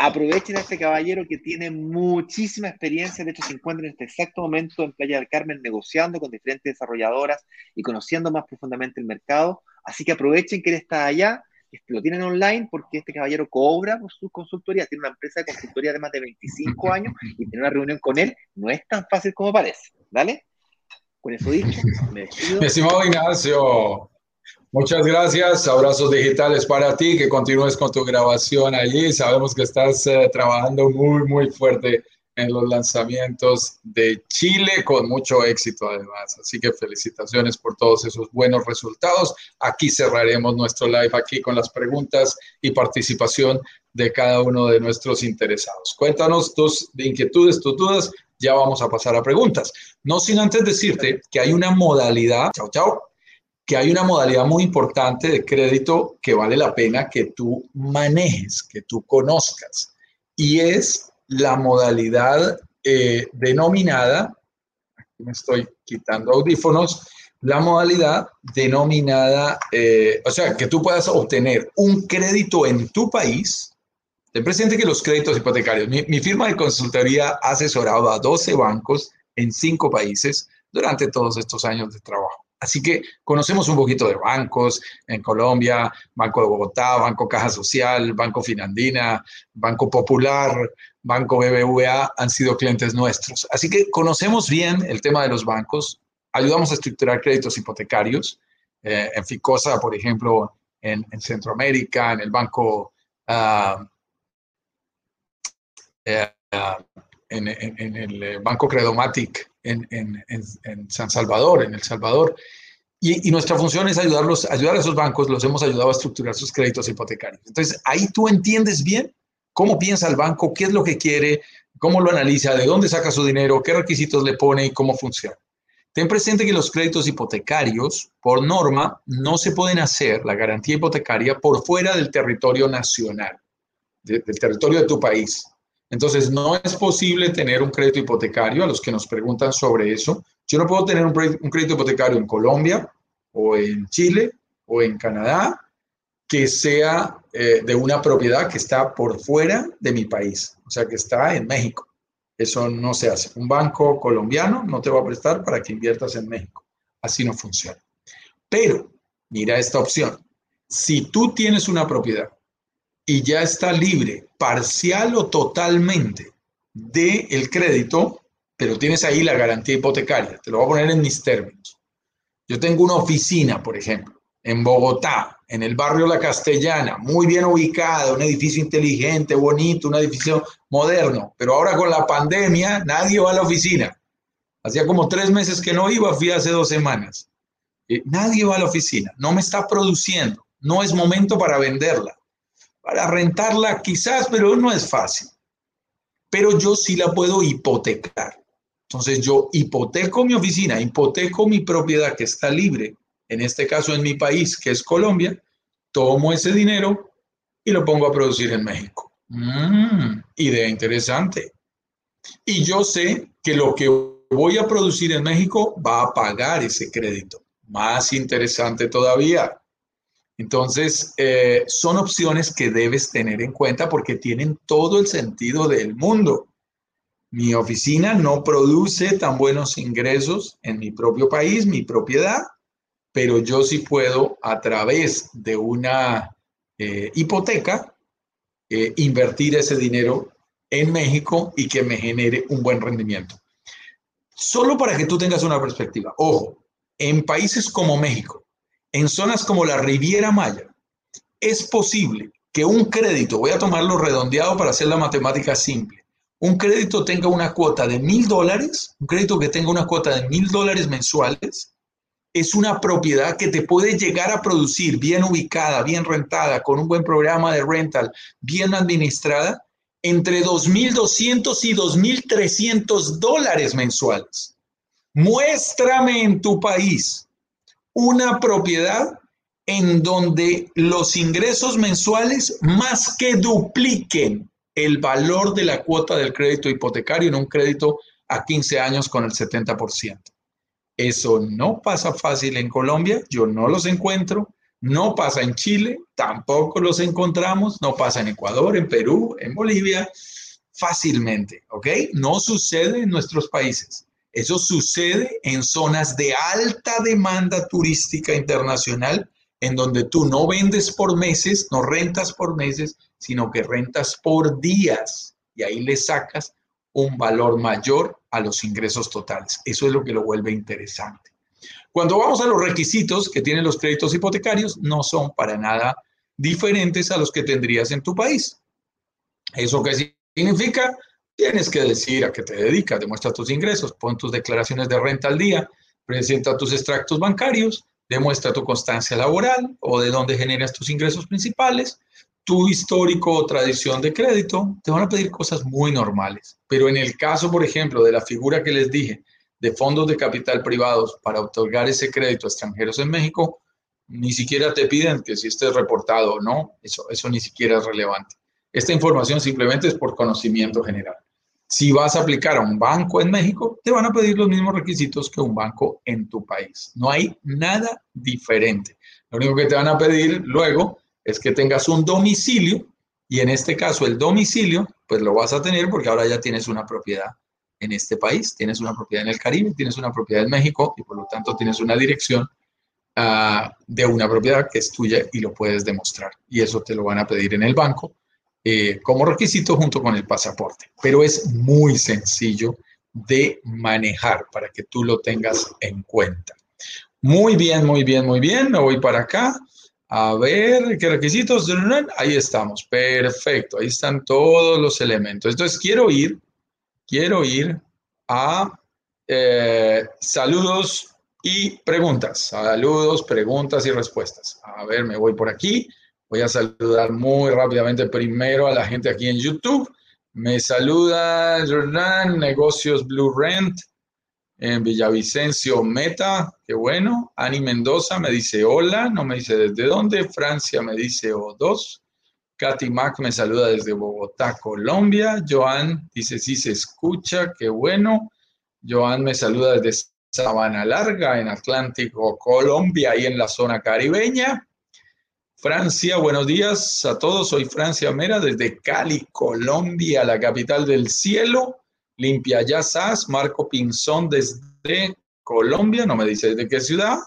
Aprovechen a este caballero que tiene muchísima experiencia, de hecho se encuentra en este exacto momento en Playa del Carmen negociando con diferentes desarrolladoras y conociendo más profundamente el mercado. Así que aprovechen que él está allá, lo tienen online porque este caballero cobra por su consultoría, tiene una empresa de consultoría de más de 25 años y tener una reunión con él no es tan fácil como parece. ¿Dale? Con eso dicho, me despido. estimado Ignacio, Muchas gracias, abrazos digitales para ti, que continúes con tu grabación allí. Sabemos que estás eh, trabajando muy, muy fuerte en los lanzamientos de Chile con mucho éxito además. Así que felicitaciones por todos esos buenos resultados. Aquí cerraremos nuestro live aquí con las preguntas y participación de cada uno de nuestros interesados. Cuéntanos tus inquietudes, tus dudas. Ya vamos a pasar a preguntas. No sin antes decirte que hay una modalidad. Chao, chao que hay una modalidad muy importante de crédito que vale la pena que tú manejes, que tú conozcas, y es la modalidad eh, denominada, aquí me estoy quitando audífonos, la modalidad denominada, eh, o sea, que tú puedas obtener un crédito en tu país. Ten presente que los créditos hipotecarios, mi, mi firma de consultoría ha asesorado a 12 bancos en 5 países durante todos estos años de trabajo. Así que conocemos un poquito de bancos en Colombia, Banco de Bogotá, Banco Caja Social, Banco Finandina, Banco Popular, Banco BBVA han sido clientes nuestros. Así que conocemos bien el tema de los bancos, ayudamos a estructurar créditos hipotecarios. Eh, en Ficosa, por ejemplo, en, Centroamérica, en el Banco... Ah, eh, ah, en, el eh, Banco Credomatic en, San Salvador, en El Salvador. Y, nuestra función es ayudarlos, ayudar a esos bancos, los hemos ayudado a estructurar sus créditos hipotecarios. Entonces, ahí tú entiendes bien cómo piensa el banco, qué es lo que quiere, cómo lo analiza, de dónde saca su dinero, qué requisitos le pone y cómo funciona. Ten presente que los créditos hipotecarios, por norma, no se pueden hacer, la garantía hipotecaria, por fuera del territorio nacional, del territorio de tu país. Entonces, no es posible tener un crédito hipotecario, a los que nos preguntan sobre eso. Yo no puedo tener un, crédito hipotecario en Colombia o en Chile o en Canadá que sea eh, de una propiedad que está por fuera de mi país, o sea, que está en México. Eso no se hace. Un banco colombiano no te va a prestar para que inviertas en México. Así no funciona. Pero, mira esta opción. Si tú tienes una propiedad y ya está libre, parcial o totalmente, del el crédito, pero tienes ahí la garantía hipotecaria. Te lo voy a poner en mis términos. Yo tengo una oficina, por ejemplo, en Bogotá, en el barrio La Castellana, muy bien ubicada, un edificio inteligente, bonito, un edificio moderno, pero ahora con la pandemia nadie va a la oficina. Hacía como tres meses que no iba, fui hace dos semanas. Eh, nadie va a la oficina, no me está produciendo, no es momento para venderla para rentarla quizás, pero no es fácil. Pero yo sí la puedo hipotecar. Entonces yo hipoteco mi oficina, hipoteco mi propiedad que está libre, en este caso en mi país, que es Colombia, tomo ese dinero y lo pongo a producir en México. Mm, idea interesante. Y yo sé que lo que voy a producir en México va a pagar ese crédito. Más interesante todavía. Entonces, eh, son opciones que debes tener en cuenta porque tienen todo el sentido del mundo. Mi oficina no produce tan buenos ingresos en mi propio país, mi propiedad, pero yo sí puedo a través de una eh, hipoteca eh, invertir ese dinero en México y que me genere un buen rendimiento. Solo para que tú tengas una perspectiva. Ojo, en países como México, en zonas como la Riviera Maya, es posible que un crédito, voy a tomarlo redondeado para hacer la matemática simple, un crédito tenga una cuota de mil dólares, un crédito que tenga una cuota de mil dólares mensuales, es una propiedad que te puede llegar a producir bien ubicada, bien rentada, con un buen programa de rental, bien administrada, entre 2.200 y 2.300 dólares mensuales. Muéstrame en tu país una propiedad en donde los ingresos mensuales más que dupliquen el valor de la cuota del crédito hipotecario en un crédito a 15 años con el 70%. Eso no pasa fácil en Colombia, yo no los encuentro, no pasa en Chile, tampoco los encontramos, no pasa en Ecuador, en Perú, en Bolivia, fácilmente, ¿ok? No sucede en nuestros países. Eso sucede en zonas de alta demanda turística internacional, en donde tú no vendes por meses, no rentas por meses, sino que rentas por días y ahí le sacas un valor mayor a los ingresos totales. Eso es lo que lo vuelve interesante. Cuando vamos a los requisitos que tienen los créditos hipotecarios, no son para nada diferentes a los que tendrías en tu país. ¿Eso qué significa? Tienes que decir a qué te dedicas, demuestra tus ingresos, pon tus declaraciones de renta al día, presenta tus extractos bancarios, demuestra tu constancia laboral o de dónde generas tus ingresos principales, tu histórico o tradición de crédito, te van a pedir cosas muy normales. Pero en el caso, por ejemplo, de la figura que les dije, de fondos de capital privados para otorgar ese crédito a extranjeros en México, ni siquiera te piden que si estés reportado o no, eso, eso ni siquiera es relevante. Esta información simplemente es por conocimiento general. Si vas a aplicar a un banco en México, te van a pedir los mismos requisitos que un banco en tu país. No hay nada diferente. Lo único que te van a pedir luego es que tengas un domicilio y en este caso el domicilio, pues lo vas a tener porque ahora ya tienes una propiedad en este país, tienes una propiedad en el Caribe, tienes una propiedad en México y por lo tanto tienes una dirección uh, de una propiedad que es tuya y lo puedes demostrar. Y eso te lo van a pedir en el banco eh, como requisito junto con el pasaporte. Pero es muy sencillo de manejar para que tú lo tengas en cuenta. Muy bien, muy bien, muy bien. Me voy para acá. A ver, ¿qué requisitos? Ahí estamos, perfecto, ahí están todos los elementos. Entonces, quiero ir, quiero ir a eh, saludos y preguntas. Saludos, preguntas y respuestas. A ver, me voy por aquí. Voy a saludar muy rápidamente primero a la gente aquí en YouTube. Me saluda Jordan, Negocios Blue Rent en Villavicencio Meta, qué bueno. Ani Mendoza me dice hola, no me dice desde dónde. Francia me dice O2. Katy Mac me saluda desde Bogotá, Colombia. Joan dice sí se escucha, qué bueno. Joan me saluda desde Sabana Larga, en Atlántico, Colombia, y en la zona caribeña. Francia, buenos días a todos. Soy Francia Mera desde Cali, Colombia, la capital del cielo. Limpia Yazas, Marco Pinzón desde Colombia, no me dice desde qué ciudad.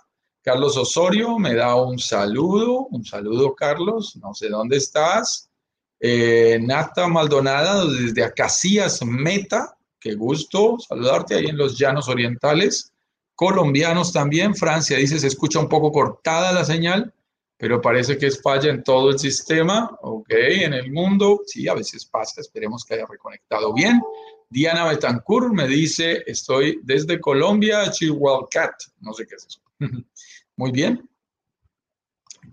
Carlos Osorio me da un saludo, un saludo Carlos, no sé dónde estás. Eh, Nata Maldonada desde Acacias Meta, qué gusto saludarte ahí en los llanos orientales. Colombianos también, Francia dice se escucha un poco cortada la señal, pero parece que es falla en todo el sistema, ok, en el mundo, sí, a veces pasa, esperemos que haya reconectado bien. Diana Betancourt me dice, estoy desde Colombia, Chihuahua, no sé qué es eso. Muy bien.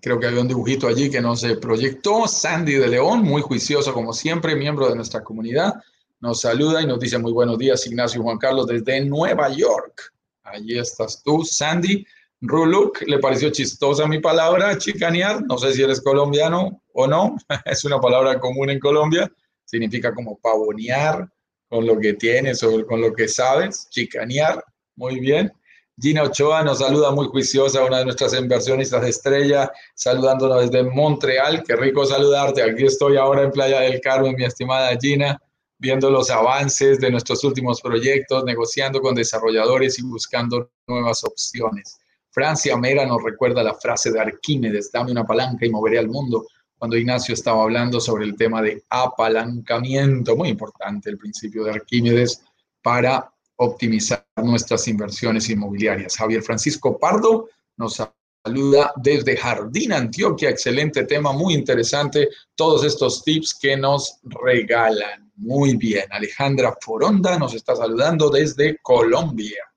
Creo que había un dibujito allí que no se proyectó. Sandy de León, muy juicioso como siempre, miembro de nuestra comunidad, nos saluda y nos dice muy buenos días, Ignacio Juan Carlos, desde Nueva York. Allí estás tú, Sandy. Ruluk, le pareció chistosa mi palabra, chicanear. No sé si eres colombiano o no. es una palabra común en Colombia. Significa como pavonear, con lo que tienes o con lo que sabes, chicanear, muy bien. Gina Ochoa nos saluda muy juiciosa, una de nuestras inversionistas de estrella, saludándonos desde Montreal. Qué rico saludarte. Aquí estoy ahora en Playa del Carmen, mi estimada Gina, viendo los avances de nuestros últimos proyectos, negociando con desarrolladores y buscando nuevas opciones. Francia Mera nos recuerda la frase de Arquímedes, dame una palanca y moveré al mundo cuando Ignacio estaba hablando sobre el tema de apalancamiento, muy importante el principio de Arquímedes para optimizar nuestras inversiones inmobiliarias. Javier Francisco Pardo nos saluda desde Jardín, Antioquia. Excelente tema, muy interesante. Todos estos tips que nos regalan. Muy bien. Alejandra Foronda nos está saludando desde Colombia.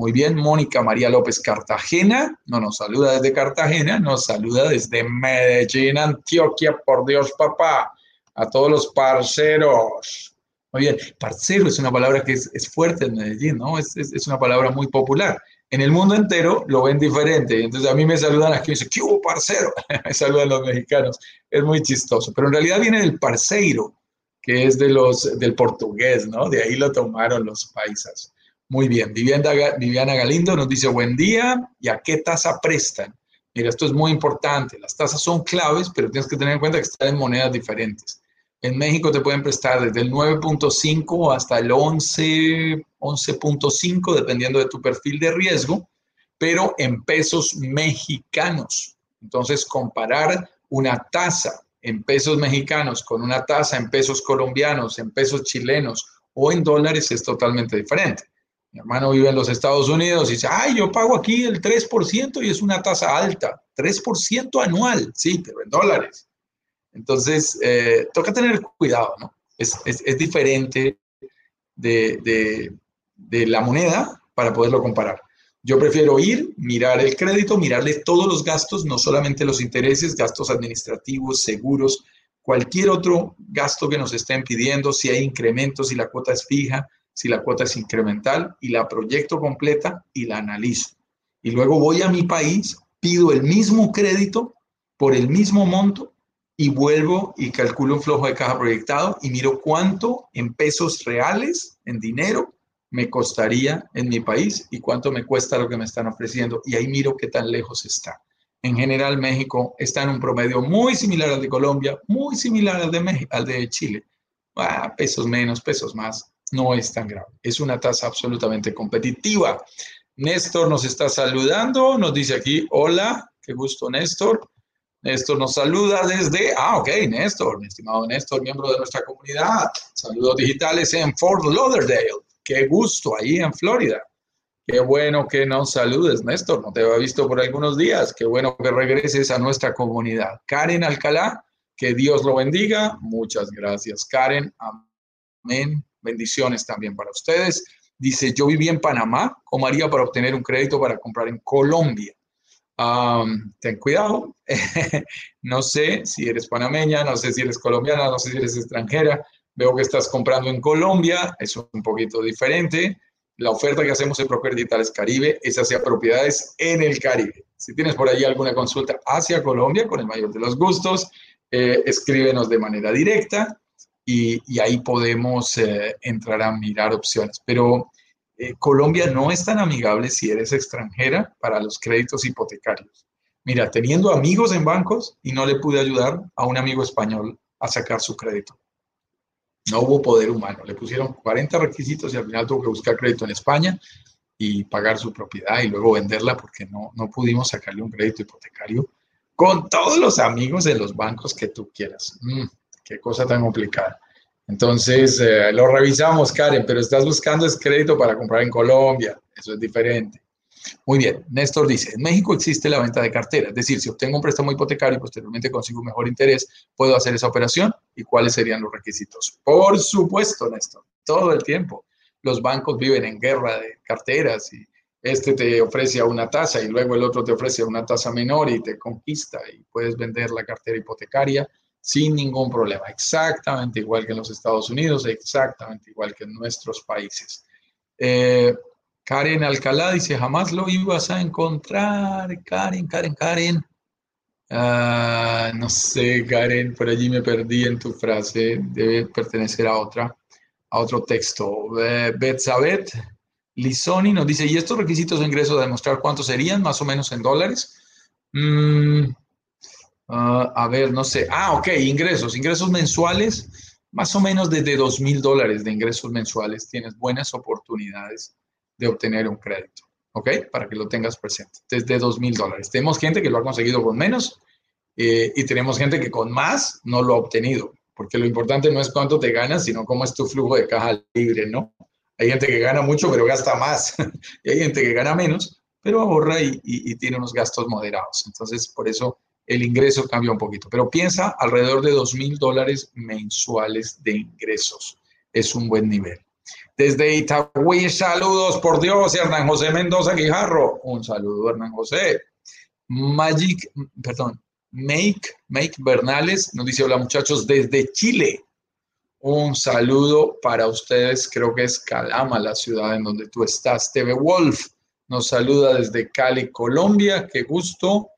Muy bien, Mónica María López Cartagena, no nos saluda desde Cartagena, nos saluda desde Medellín, Antioquia, por Dios, papá, a todos los parceros. Muy bien, parcero es una palabra que es, fuerte en Medellín, ¿no? Es, es, una palabra muy popular. En el mundo entero lo ven diferente. Entonces a mí me saludan aquí y dicen, ¿qué hubo, parcero? me saludan los mexicanos. Es muy chistoso. Pero en realidad viene del parceiro, que es de los, del portugués, ¿no? De ahí lo tomaron los paisas. Muy bien, Viviana, Galindo nos dice buen día y a qué tasa prestan. Mira, esto es muy importante. Las tasas son claves, pero tienes que tener en cuenta que están en monedas diferentes. En México te pueden prestar desde el 9.5 hasta el 11, 11.5, dependiendo de tu perfil de riesgo, pero en pesos mexicanos. Entonces, comparar una tasa en pesos mexicanos con una tasa en pesos colombianos, en pesos chilenos o en dólares es totalmente diferente. Mi hermano vive en los Estados Unidos y dice, ay, yo pago aquí el 3% y es una tasa alta, 3% anual, sí, pero en dólares. Entonces, eh, toca tener cuidado, ¿no? Es, diferente de, de, la moneda para poderlo comparar. Yo prefiero ir, mirar el crédito, mirarle todos los gastos, no solamente los intereses, gastos administrativos, seguros, cualquier otro gasto que nos estén pidiendo, si hay incrementos, si la cuota es fija, si la cuota es incremental y la proyecto completa y la analizo. Y luego voy a mi país, pido el mismo crédito por el mismo monto y vuelvo y calculo un flujo de caja proyectado y miro cuánto en pesos reales, en dinero, me costaría en mi país y cuánto me cuesta lo que me están ofreciendo. Y ahí miro qué tan lejos está. En general, México está en un promedio muy similar al de Colombia, muy similar al de, México, al de Chile. Ah, pesos menos, pesos más no es tan grave. Es una tasa absolutamente competitiva. Néstor nos está saludando, nos dice aquí, hola, qué gusto Néstor. Néstor nos saluda desde, ah, ok, Néstor, mi estimado Néstor, miembro de nuestra comunidad. Saludos digitales en Fort Lauderdale. Qué gusto, ahí en Florida. Qué bueno que nos saludes, Néstor. No te había visto por algunos días. Qué bueno que regreses a nuestra comunidad. Karen Alcalá, que Dios lo bendiga. Muchas gracias, Karen. Amén. Bendiciones también para ustedes. Dice, yo viví en Panamá, ¿cómo haría para obtener un crédito para comprar en Colombia? ten cuidado, no sé si eres panameña, no sé si eres colombiana, no sé si eres extranjera, veo que estás comprando en Colombia, es un poquito diferente. La oferta que hacemos en Broker Digitales Caribe es hacia propiedades en el Caribe. Si tienes por ahí alguna consulta hacia Colombia, con el mayor de los gustos, eh, escríbenos de manera directa y, ahí podemos eh, entrar a mirar opciones. Pero eh, Colombia no es tan amigable si eres extranjera para los créditos hipotecarios. Mira, teniendo amigos en bancos y no le pude ayudar a un amigo español a sacar su crédito. No hubo poder humano. Le pusieron 40 requisitos y al final tuvo que buscar crédito en España y pagar su propiedad y luego venderla porque no, no pudimos sacarle un crédito hipotecario con todos los amigos en los bancos que tú quieras. Mm qué cosa tan complicada. Entonces, eh, lo revisamos, Karen, pero estás buscando ese crédito para comprar en Colombia. Eso es diferente. Muy bien, Néstor dice, en México existe la venta de cartera, es decir, si obtengo un préstamo hipotecario y posteriormente consigo un mejor interés, ¿puedo hacer esa operación? ¿Y cuáles serían los requisitos? Por supuesto, Néstor, todo el tiempo. Los bancos viven en guerra de carteras y este te ofrece a una tasa y luego el otro te ofrece una tasa menor y te conquista y puedes vender la cartera hipotecaria sin ningún problema, exactamente igual que en los Estados Unidos, exactamente igual que en nuestros países. Eh, Karen Alcalá dice, jamás lo ibas a encontrar, Karen, Karen, Karen. Ah, no sé, Karen, por allí me perdí en tu frase, debe pertenecer a otra, a otro texto. Eh, Betsabet Lizoni nos dice, ¿y estos requisitos de ingreso de demostrar cuántos serían, más o menos en dólares? Mm, Ah, a ver, no sé. Ah, ok, ingresos. Ingresos mensuales, más o menos desde dos mil dólares de ingresos mensuales tienes buenas oportunidades de obtener un crédito. ¿Ok? Para que lo tengas presente. Desde dos mil dólares. Tenemos gente que lo ha conseguido con menos eh, y tenemos gente que con más no lo ha obtenido. Porque lo importante no es cuánto te ganas, sino cómo es tu flujo de caja libre, ¿no? Hay gente que gana mucho pero gasta más. y hay gente que gana menos pero ahorra y, y, tiene unos gastos moderados. Entonces, por eso el ingreso cambia un poquito. Pero piensa alrededor de dos mil dólares mensuales de ingresos. Es un buen nivel. Desde Itagüí, saludos por Dios, Hernán José Mendoza Guijarro. Un saludo, Hernán José. Magic, perdón, Make, Make Bernales nos dice: Hola muchachos, desde Chile. Un saludo para ustedes, creo que es Calama, la ciudad en donde tú estás. TV Wolf nos saluda desde Cali, Colombia. Qué gusto.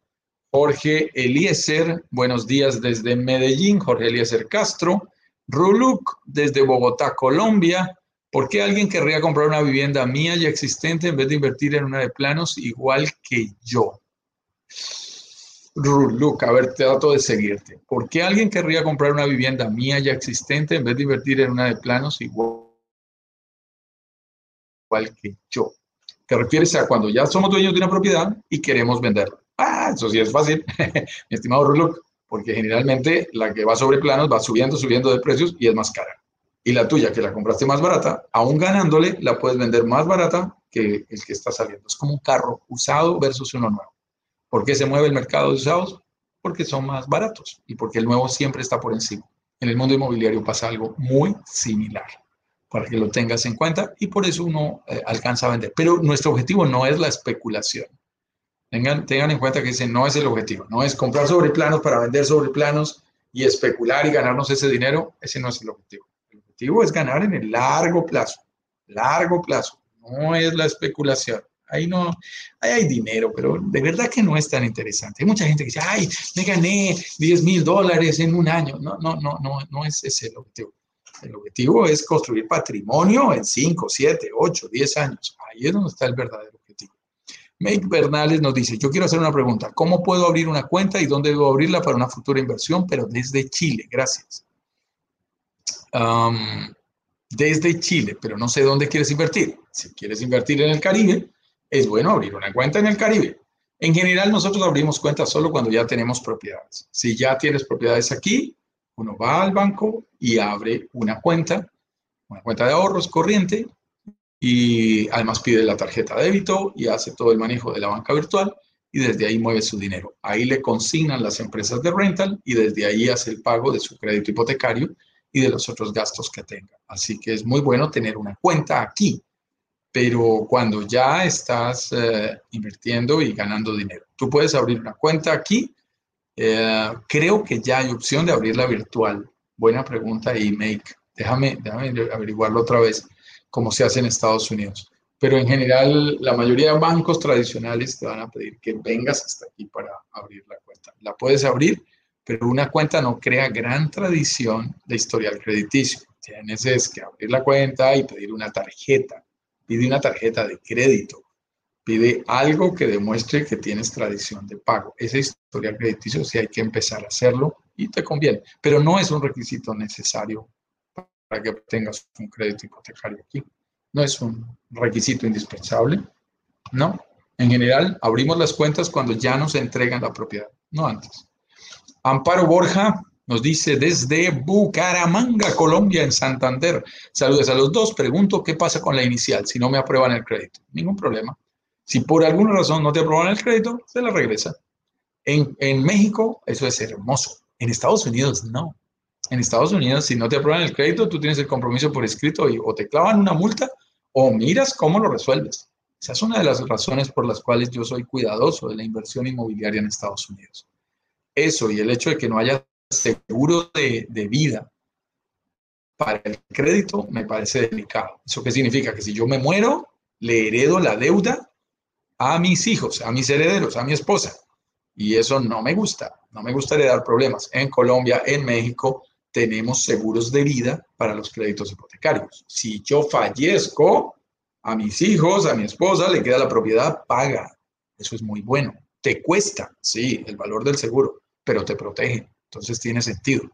Jorge Eliezer, buenos días desde Medellín. Jorge Eliezer Castro. Ruluk desde Bogotá, Colombia. ¿Por qué alguien querría comprar una vivienda mía ya existente en vez de invertir en una de planos igual que yo? Ruluk, a ver, trato de seguirte. ¿Por qué alguien querría comprar una vivienda mía ya existente en vez de invertir en una de planos igual, que yo? Te refieres a cuando ya somos dueños de una propiedad y queremos venderla. Ah, eso sí es fácil, mi estimado Ruluk, porque generalmente la que va sobre planos va subiendo, subiendo de precios y es más cara. Y la tuya, que la compraste más barata, aún ganándole, la puedes vender más barata que el que está saliendo. Es como un carro usado versus uno nuevo. ¿Por qué se mueve el mercado de usados? Porque son más baratos y porque el nuevo siempre está por encima. En el mundo inmobiliario pasa algo muy similar, para que lo tengas en cuenta y por eso uno eh, alcanza a vender. Pero nuestro objetivo no es la especulación. Tengan, tengan en cuenta que ese no es el objetivo, no es comprar sobre planos para vender sobre planos y especular y ganarnos ese dinero, ese no es el objetivo. El objetivo es ganar en el largo plazo, largo plazo, no es la especulación. Ahí no, ahí hay dinero, pero de verdad que no es tan interesante. Hay mucha gente que dice, ay, me gané 10 mil dólares en un año. No, no, no, no, no es ese el objetivo. El objetivo es construir patrimonio en 5, 7, 8, 10 años. Ahí es donde está el verdadero Make Bernales nos dice, yo quiero hacer una pregunta. ¿Cómo puedo abrir una cuenta y dónde debo abrirla para una futura inversión, pero desde Chile? Gracias. desde Chile, pero no sé dónde quieres invertir. Si quieres invertir en el Caribe, es bueno abrir una cuenta en el Caribe. En general, nosotros abrimos cuentas solo cuando ya tenemos propiedades. Si ya tienes propiedades aquí, uno va al banco y abre una cuenta, una cuenta de ahorros corriente, y además pide la tarjeta de débito y hace todo el manejo de la banca virtual y desde ahí mueve su dinero. Ahí le consignan las empresas de rental y desde ahí hace el pago de su crédito hipotecario y de los otros gastos que tenga. Así que es muy bueno tener una cuenta aquí pero cuando ya estás eh, invirtiendo y ganando dinero. Tú puedes abrir una cuenta aquí. Eh, creo que ya hay opción de abrirla virtual. Buena pregunta y make. Déjame, déjame averiguarlo otra vez, cómo se hace en Estados Unidos. Pero en general, la mayoría de bancos tradicionales te van a pedir que vengas hasta aquí para abrir la cuenta. La puedes abrir, pero una cuenta no crea gran tradición de historial crediticio. Tienes es que abrir la cuenta y pedir una tarjeta pide una tarjeta de crédito, pide algo que demuestre que tienes tradición de pago. Esa historia crediticio sí hay que empezar a hacerlo y te conviene, pero no es un requisito necesario para que tengas un crédito hipotecario aquí. No es un requisito indispensable, ¿no? En general, abrimos las cuentas cuando ya nos entregan la propiedad, no antes. Amparo Borja nos dice desde Bucaramanga, Colombia, en Santander. Saludos a los dos. Pregunto qué pasa con la inicial si no me aprueban el crédito. Ningún problema. Si por alguna razón no te aprueban el crédito, se la regresa. En, en México eso es hermoso. En Estados Unidos no. En Estados Unidos, si no te aprueban el crédito, tú tienes el compromiso por escrito y o te clavan una multa o miras cómo lo resuelves. Esa es una de las razones por las cuales yo soy cuidadoso de la inversión inmobiliaria en Estados Unidos. Eso y el hecho de que no haya seguro de, vida para el crédito me parece delicado. ¿Eso qué significa? Que si yo me muero, le heredo la deuda a mis hijos, a mis herederos, a mi esposa. Y eso no me gusta. No me gusta heredar problemas. En Colombia, en México, tenemos seguros de vida para los créditos hipotecarios. Si yo fallezco, a mis hijos, a mi esposa, le queda la propiedad paga. Eso es muy bueno. Te cuesta, sí, el valor del seguro, pero te protege. Entonces tiene sentido.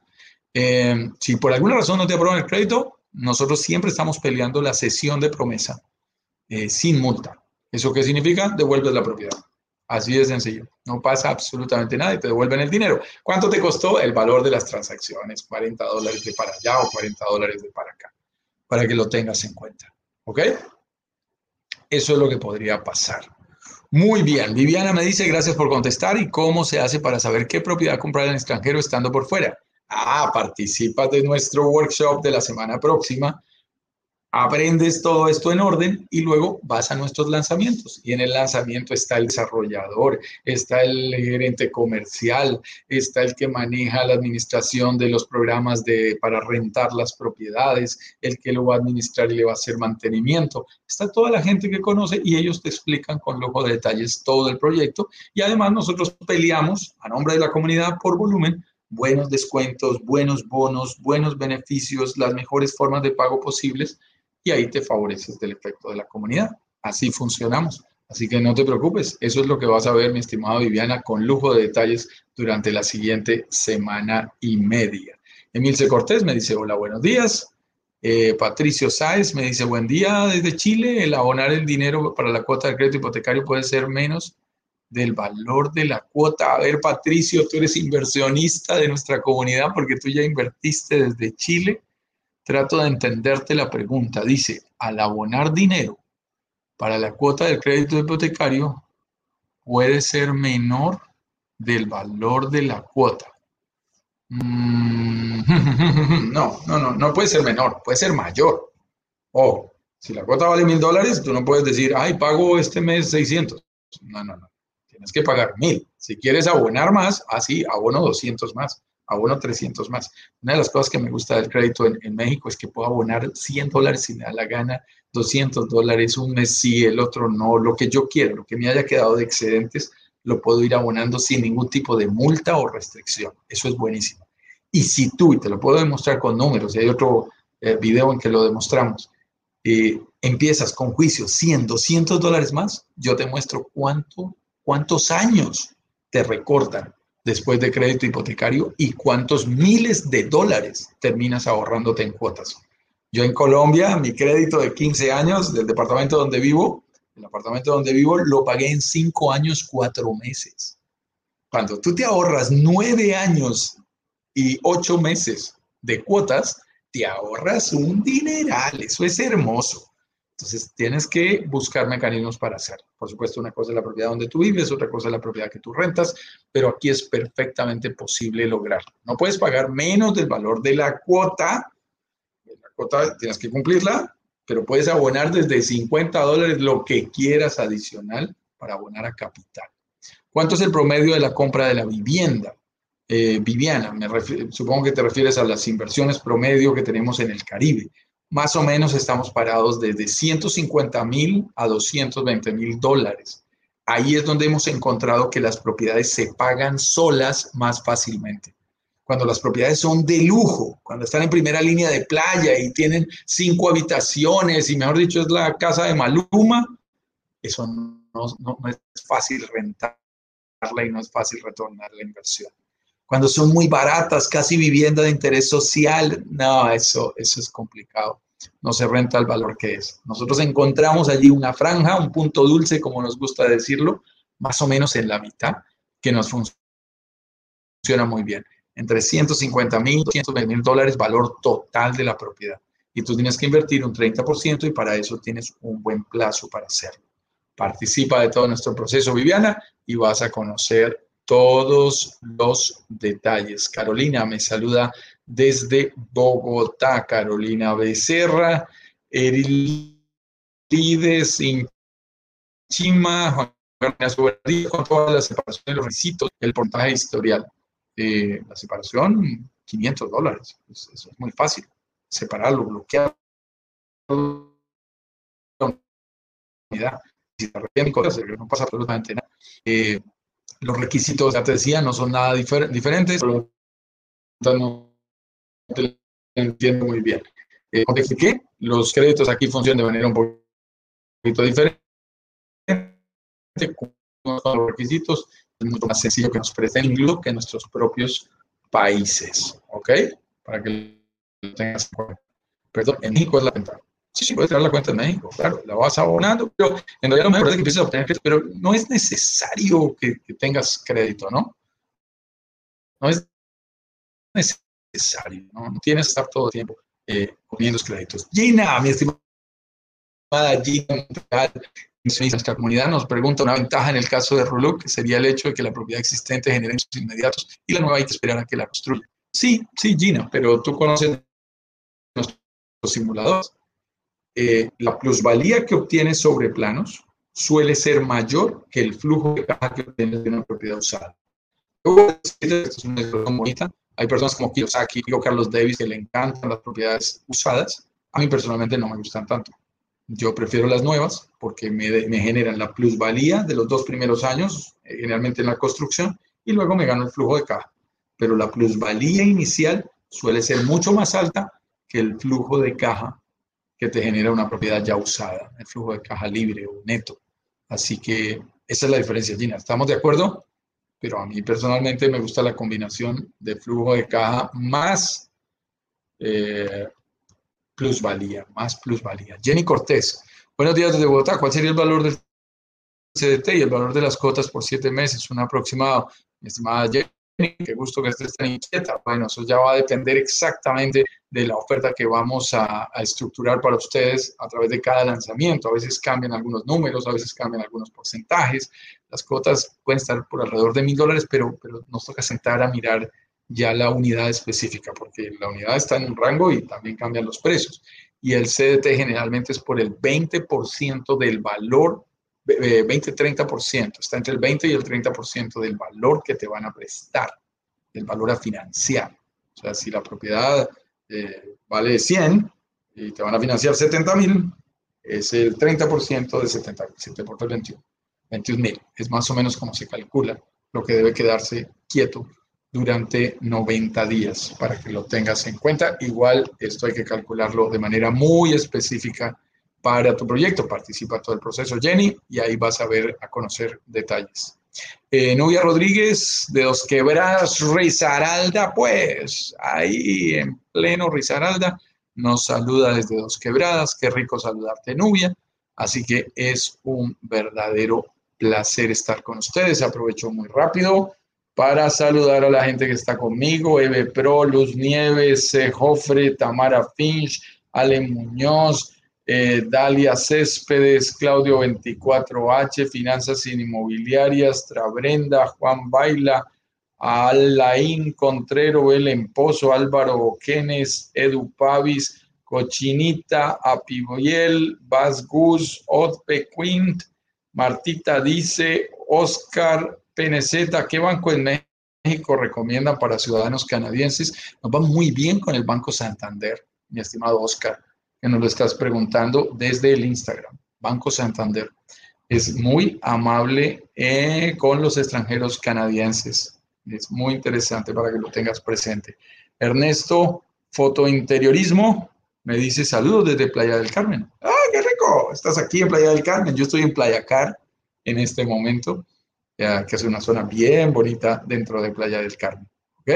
Eh, si por alguna razón no te aprueban el crédito, nosotros siempre estamos peleando la cesión de promesa eh, sin multa. ¿Eso qué significa? Devuelves la propiedad. Así de sencillo. No pasa absolutamente nada y te devuelven el dinero. ¿Cuánto te costó el valor de las transacciones? 40 dólares de para allá o 40 dólares de para acá. Para que lo tengas en cuenta. ¿Ok? Eso es lo que podría pasar. Muy bien, Viviana me dice gracias por contestar y cómo se hace para saber qué propiedad comprar en el extranjero estando por fuera. Ah, participa de nuestro workshop de la semana próxima aprendes todo esto en orden y luego vas a nuestros lanzamientos. Y en el lanzamiento está el desarrollador, está el gerente comercial, está el que maneja la administración de los programas de, para rentar las propiedades, el que lo va a administrar y le va a hacer mantenimiento. Está toda la gente que conoce y ellos te explican con lujo de detalles todo el proyecto. Y además nosotros peleamos a nombre de la comunidad por volumen buenos descuentos, buenos bonos, buenos beneficios, las mejores formas de pago posibles y ahí te favoreces del efecto de la comunidad. Así funcionamos. Así que no te preocupes, eso es lo que vas a ver, mi estimada Viviana, con lujo de detalles durante la siguiente semana y media. Emilce Cortés me dice, hola, buenos días. Eh, Patricio Sáez me dice, buen día desde Chile. El abonar el dinero para la cuota de crédito hipotecario puede ser menos del valor de la cuota. A ver, Patricio, tú eres inversionista de nuestra comunidad porque tú ya invertiste desde Chile trato de entenderte la pregunta. Dice, al abonar dinero para la cuota del crédito hipotecario puede ser menor del valor de la cuota. Mm, no, no, no, no puede ser menor, puede ser mayor. O si la cuota vale mil dólares, tú no puedes decir, ay, pago este mes 600. No, no, no. Tienes que pagar mil. Si quieres abonar más, así, abono 200 más abono 300 más. Una de las cosas que me gusta del crédito en, México es que puedo abonar 100 dólares si me da la gana, 200 dólares un mes sí, el otro no, lo que yo quiera, lo que me haya quedado de excedentes, lo puedo ir abonando sin ningún tipo de multa o restricción. Eso es buenísimo. Y si tú, y te lo puedo demostrar con números, y hay otro eh, video en que lo demostramos, eh, empiezas con juicio 100, 200 dólares más, yo te muestro cuánto, cuántos años te recortan después de crédito hipotecario y cuántos miles de dólares terminas ahorrándote en cuotas. Yo en Colombia, mi crédito de 15 años del departamento donde vivo, el apartamento donde vivo, lo pagué en 5 años, 4 meses. Cuando tú te ahorras 9 años y 8 meses de cuotas, te ahorras un dineral. Eso es hermoso. Entonces, tienes que buscar mecanismos para hacerlo. Por supuesto, una cosa es la propiedad donde tú vives, otra cosa es la propiedad que tú rentas, pero aquí es perfectamente posible lograrlo. No puedes pagar menos del valor de la cuota. La cuota tienes que cumplirla, pero puedes abonar desde 50 dólares lo que quieras adicional para abonar a capital. ¿Cuánto es el promedio de la compra de la vivienda? Eh, Viviana, me supongo que te refieres a las inversiones promedio que tenemos en el Caribe más o menos estamos parados desde 150 mil a 220 mil dólares. Ahí es donde hemos encontrado que las propiedades se pagan solas más fácilmente. Cuando las propiedades son de lujo, cuando están en primera línea de playa y tienen cinco habitaciones y mejor dicho es la casa de Maluma, eso no, no es fácil rentarla y no es fácil retornar la inversión cuando son muy baratas, casi vivienda de interés social, no, eso, eso es complicado. No se renta el valor que es. Nosotros encontramos allí una franja, un punto dulce, como nos gusta decirlo, más o menos en la mitad, que nos funciona muy bien. Entre 150 mil y 220 mil dólares valor total de la propiedad. Y tú tienes que invertir un 30% y para eso tienes un buen plazo para hacerlo. Participa de todo nuestro proceso, Viviana, y vas a conocer todos los detalles. Carolina me saluda desde Bogotá. Carolina Becerra, Erilides, Chima, Juan con todas las separaciones de los requisitos, el portaje historial. La separación, 500 dólares. Eso es muy fácil. Separarlo, bloquearlo. Si no pasa absolutamente nada. Eh, los requisitos, ya te decía, no son nada diferentes, pero no te entiendo muy bien. Eh, como te los créditos aquí funcionan de manera un poquito diferente. Con los requisitos es mucho más sencillo que nos incluso que nuestros propios países. ¿Ok? Para que lo tengas en cuenta. Perdón, en México es la ventaja. Sí, sí, puedes traer la cuenta de México, claro, la vas abonando, pero en realidad lo mejor es que empieces a obtener crédito, pero no es necesario que, tengas crédito, ¿no? No es necesario, ¿no? No tienes que estar todo el tiempo eh, poniendo créditos. Gina, mi estimada Gina, nuestra comunidad nos pregunta una ventaja en el caso de Ruluk, que sería el hecho de que la propiedad existente genere ingresos inmediatos y la nueva hay que esperar a que la construya. Sí, sí, Gina, pero tú conoces los simuladores. Eh, la plusvalía que obtienes sobre planos suele ser mayor que el flujo de caja que obtienes de una propiedad usada. Es una bonita. Hay personas como Kiyosaki o Carlos Davis que le encantan las propiedades usadas. A mí personalmente no me gustan tanto. Yo prefiero las nuevas porque me, me generan la plusvalía de los dos primeros años, eh, generalmente en la construcción, y luego me gano el flujo de caja. Pero la plusvalía inicial suele ser mucho más alta que el flujo de caja que te genera una propiedad ya usada, el flujo de caja libre o neto. Así que esa es la diferencia, Gina. ¿Estamos de acuerdo? Pero a mí personalmente me gusta la combinación de flujo de caja más eh, plusvalía, más plusvalía. Jenny Cortés, buenos días desde Bogotá. ¿Cuál sería el valor del CDT y el valor de las cuotas por siete meses? Un aproximado, estimada Jenny, qué gusto que estés tan inquieta. Bueno, eso ya va a depender exactamente de la oferta que vamos a, estructurar para ustedes a través de cada lanzamiento. A veces cambian algunos números, a veces cambian algunos porcentajes. Las cuotas pueden estar por alrededor de mil dólares, pero, pero nos toca sentar a mirar ya la unidad específica, porque la unidad está en un rango y también cambian los precios. Y el CDT generalmente es por el 20% del valor, 20-30%, eh, está entre el 20 y el 30% del valor que te van a prestar, del valor a financiar. O sea, si la propiedad eh, vale 100 y te van a financiar 70 mil, es el 30% de 70 mil, 7 por 21, 21 mil. Es más o menos como se calcula lo que debe quedarse quieto durante 90 días para que lo tengas en cuenta. Igual esto hay que calcularlo de manera muy específica para tu proyecto. Participa todo el proceso, Jenny, y ahí vas a ver, a conocer detalles. Eh, Novia Rodríguez de Dos Quebradas, Rizaralda, pues ahí en pleno Rizaralda, nos saluda desde Dos Quebradas. Qué rico saludarte, Nubia. Así que es un verdadero placer estar con ustedes. Aprovecho muy rápido para saludar a la gente que está conmigo, Eve Pro, Luz Nieves, Jofre, Tamara Finch, Ale Muñoz, eh, Dalia Céspedes, Claudio 24H, Finanzas Inmobiliarias, Trabrenda, Juan Baila, Alain Contrero, Belén Pozo, Álvaro Oquenes, Edu Pavis, Cochinita, Apiboyel, Bas Gus, Otpe Quint, Martita Dice, Oscar PNZ, ¿qué banco en México recomiendan para ciudadanos canadienses? Nos va muy bien con el Banco Santander, mi estimado Oscar, que nos lo estás preguntando desde el Instagram. Banco Santander es muy amable eh, con los extranjeros canadienses. Es muy interesante para que lo tengas presente. Ernesto, fotointeriorismo, me dice saludos desde Playa del Carmen. ¡Ah, qué rico! Estás aquí en Playa del Carmen. Yo estoy en Playa Car en este momento que es una zona bien bonita dentro de Playa del Carmen. ¿Ok?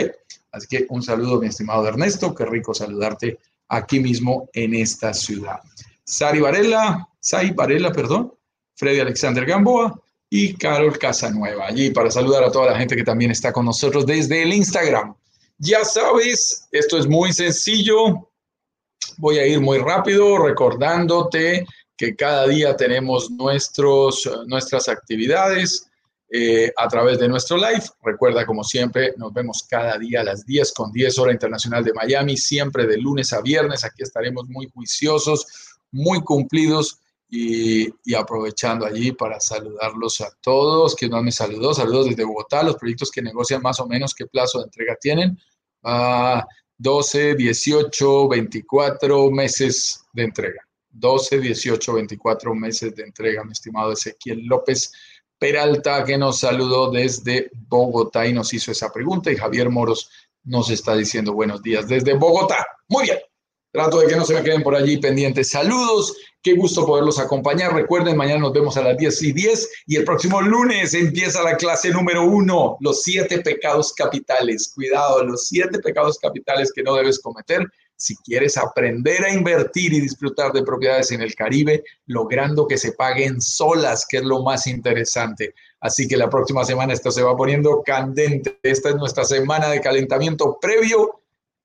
Así que un saludo, mi estimado Ernesto, qué rico saludarte aquí mismo en esta ciudad. Sari Varela, Varela, perdón, Freddy Alexander Gamboa y Carol Casanueva, allí para saludar a toda la gente que también está con nosotros desde el Instagram. Ya sabes, esto es muy sencillo. Voy a ir muy rápido recordándote que cada día tenemos nuestros, nuestras actividades eh, a través de nuestro live. Recuerda, como siempre, nos vemos cada día a las 10 con 10 hora internacional de Miami, siempre de lunes a viernes. Aquí estaremos muy juiciosos, muy cumplidos y, aprovechando allí para saludarlos a todos. Que no me saludó, saludos desde Bogotá, los proyectos que negocian más o menos qué plazo de entrega tienen. 12, 18, 24 meses de entrega. 12, 18, 24 meses de entrega, mi estimado Ezequiel López Peralta, que nos saludó desde Bogotá y nos hizo esa pregunta. Y Javier Moros nos está diciendo buenos días desde Bogotá. Muy bien. Trato de que no se me queden por allí pendientes. Saludos, qué gusto poderlos acompañar. Recuerden, mañana nos vemos a las 10 y 10 y el próximo lunes empieza la clase número uno, los siete pecados capitales. Cuidado, los siete pecados capitales que no debes cometer si quieres aprender a invertir y disfrutar de propiedades en el Caribe, logrando que se paguen solas, que es lo más interesante. Así que la próxima semana esto se va poniendo candente. Esta es nuestra semana de calentamiento previo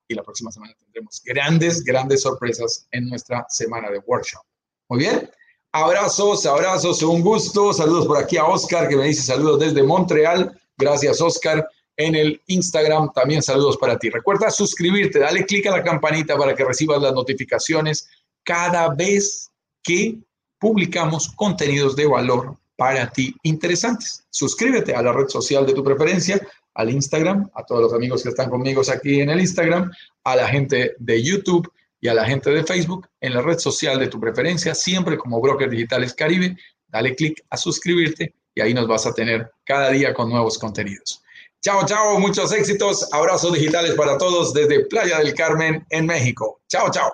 y la próxima semana tendremos grandes, grandes sorpresas en nuestra semana de workshop. Muy bien. Abrazos, abrazos, un gusto. Saludos por aquí a Oscar que me dice saludos desde Montreal. Gracias, Oscar. En el Instagram también saludos para ti. Recuerda suscribirte, dale clic a la campanita para que recibas las notificaciones cada vez que publicamos contenidos de valor para ti interesantes. Suscríbete a la red social de tu preferencia, al Instagram, a todos los amigos que están conmigo aquí en el Instagram, a la gente de YouTube y a la gente de Facebook en la red social de tu preferencia, siempre como Broker Digitales Caribe. Dale clic a suscribirte y ahí nos vas a tener cada día con nuevos contenidos. Chao, chao, muchos éxitos, abrazos digitales para todos desde Playa del Carmen en México. Chao, chao.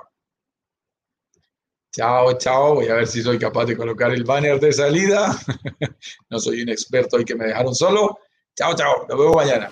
Chao, chao. Voy a ver si soy capaz de colocar el banner de salida. no soy un experto y que me dejaron solo. Chao, chao. Nos vemos mañana.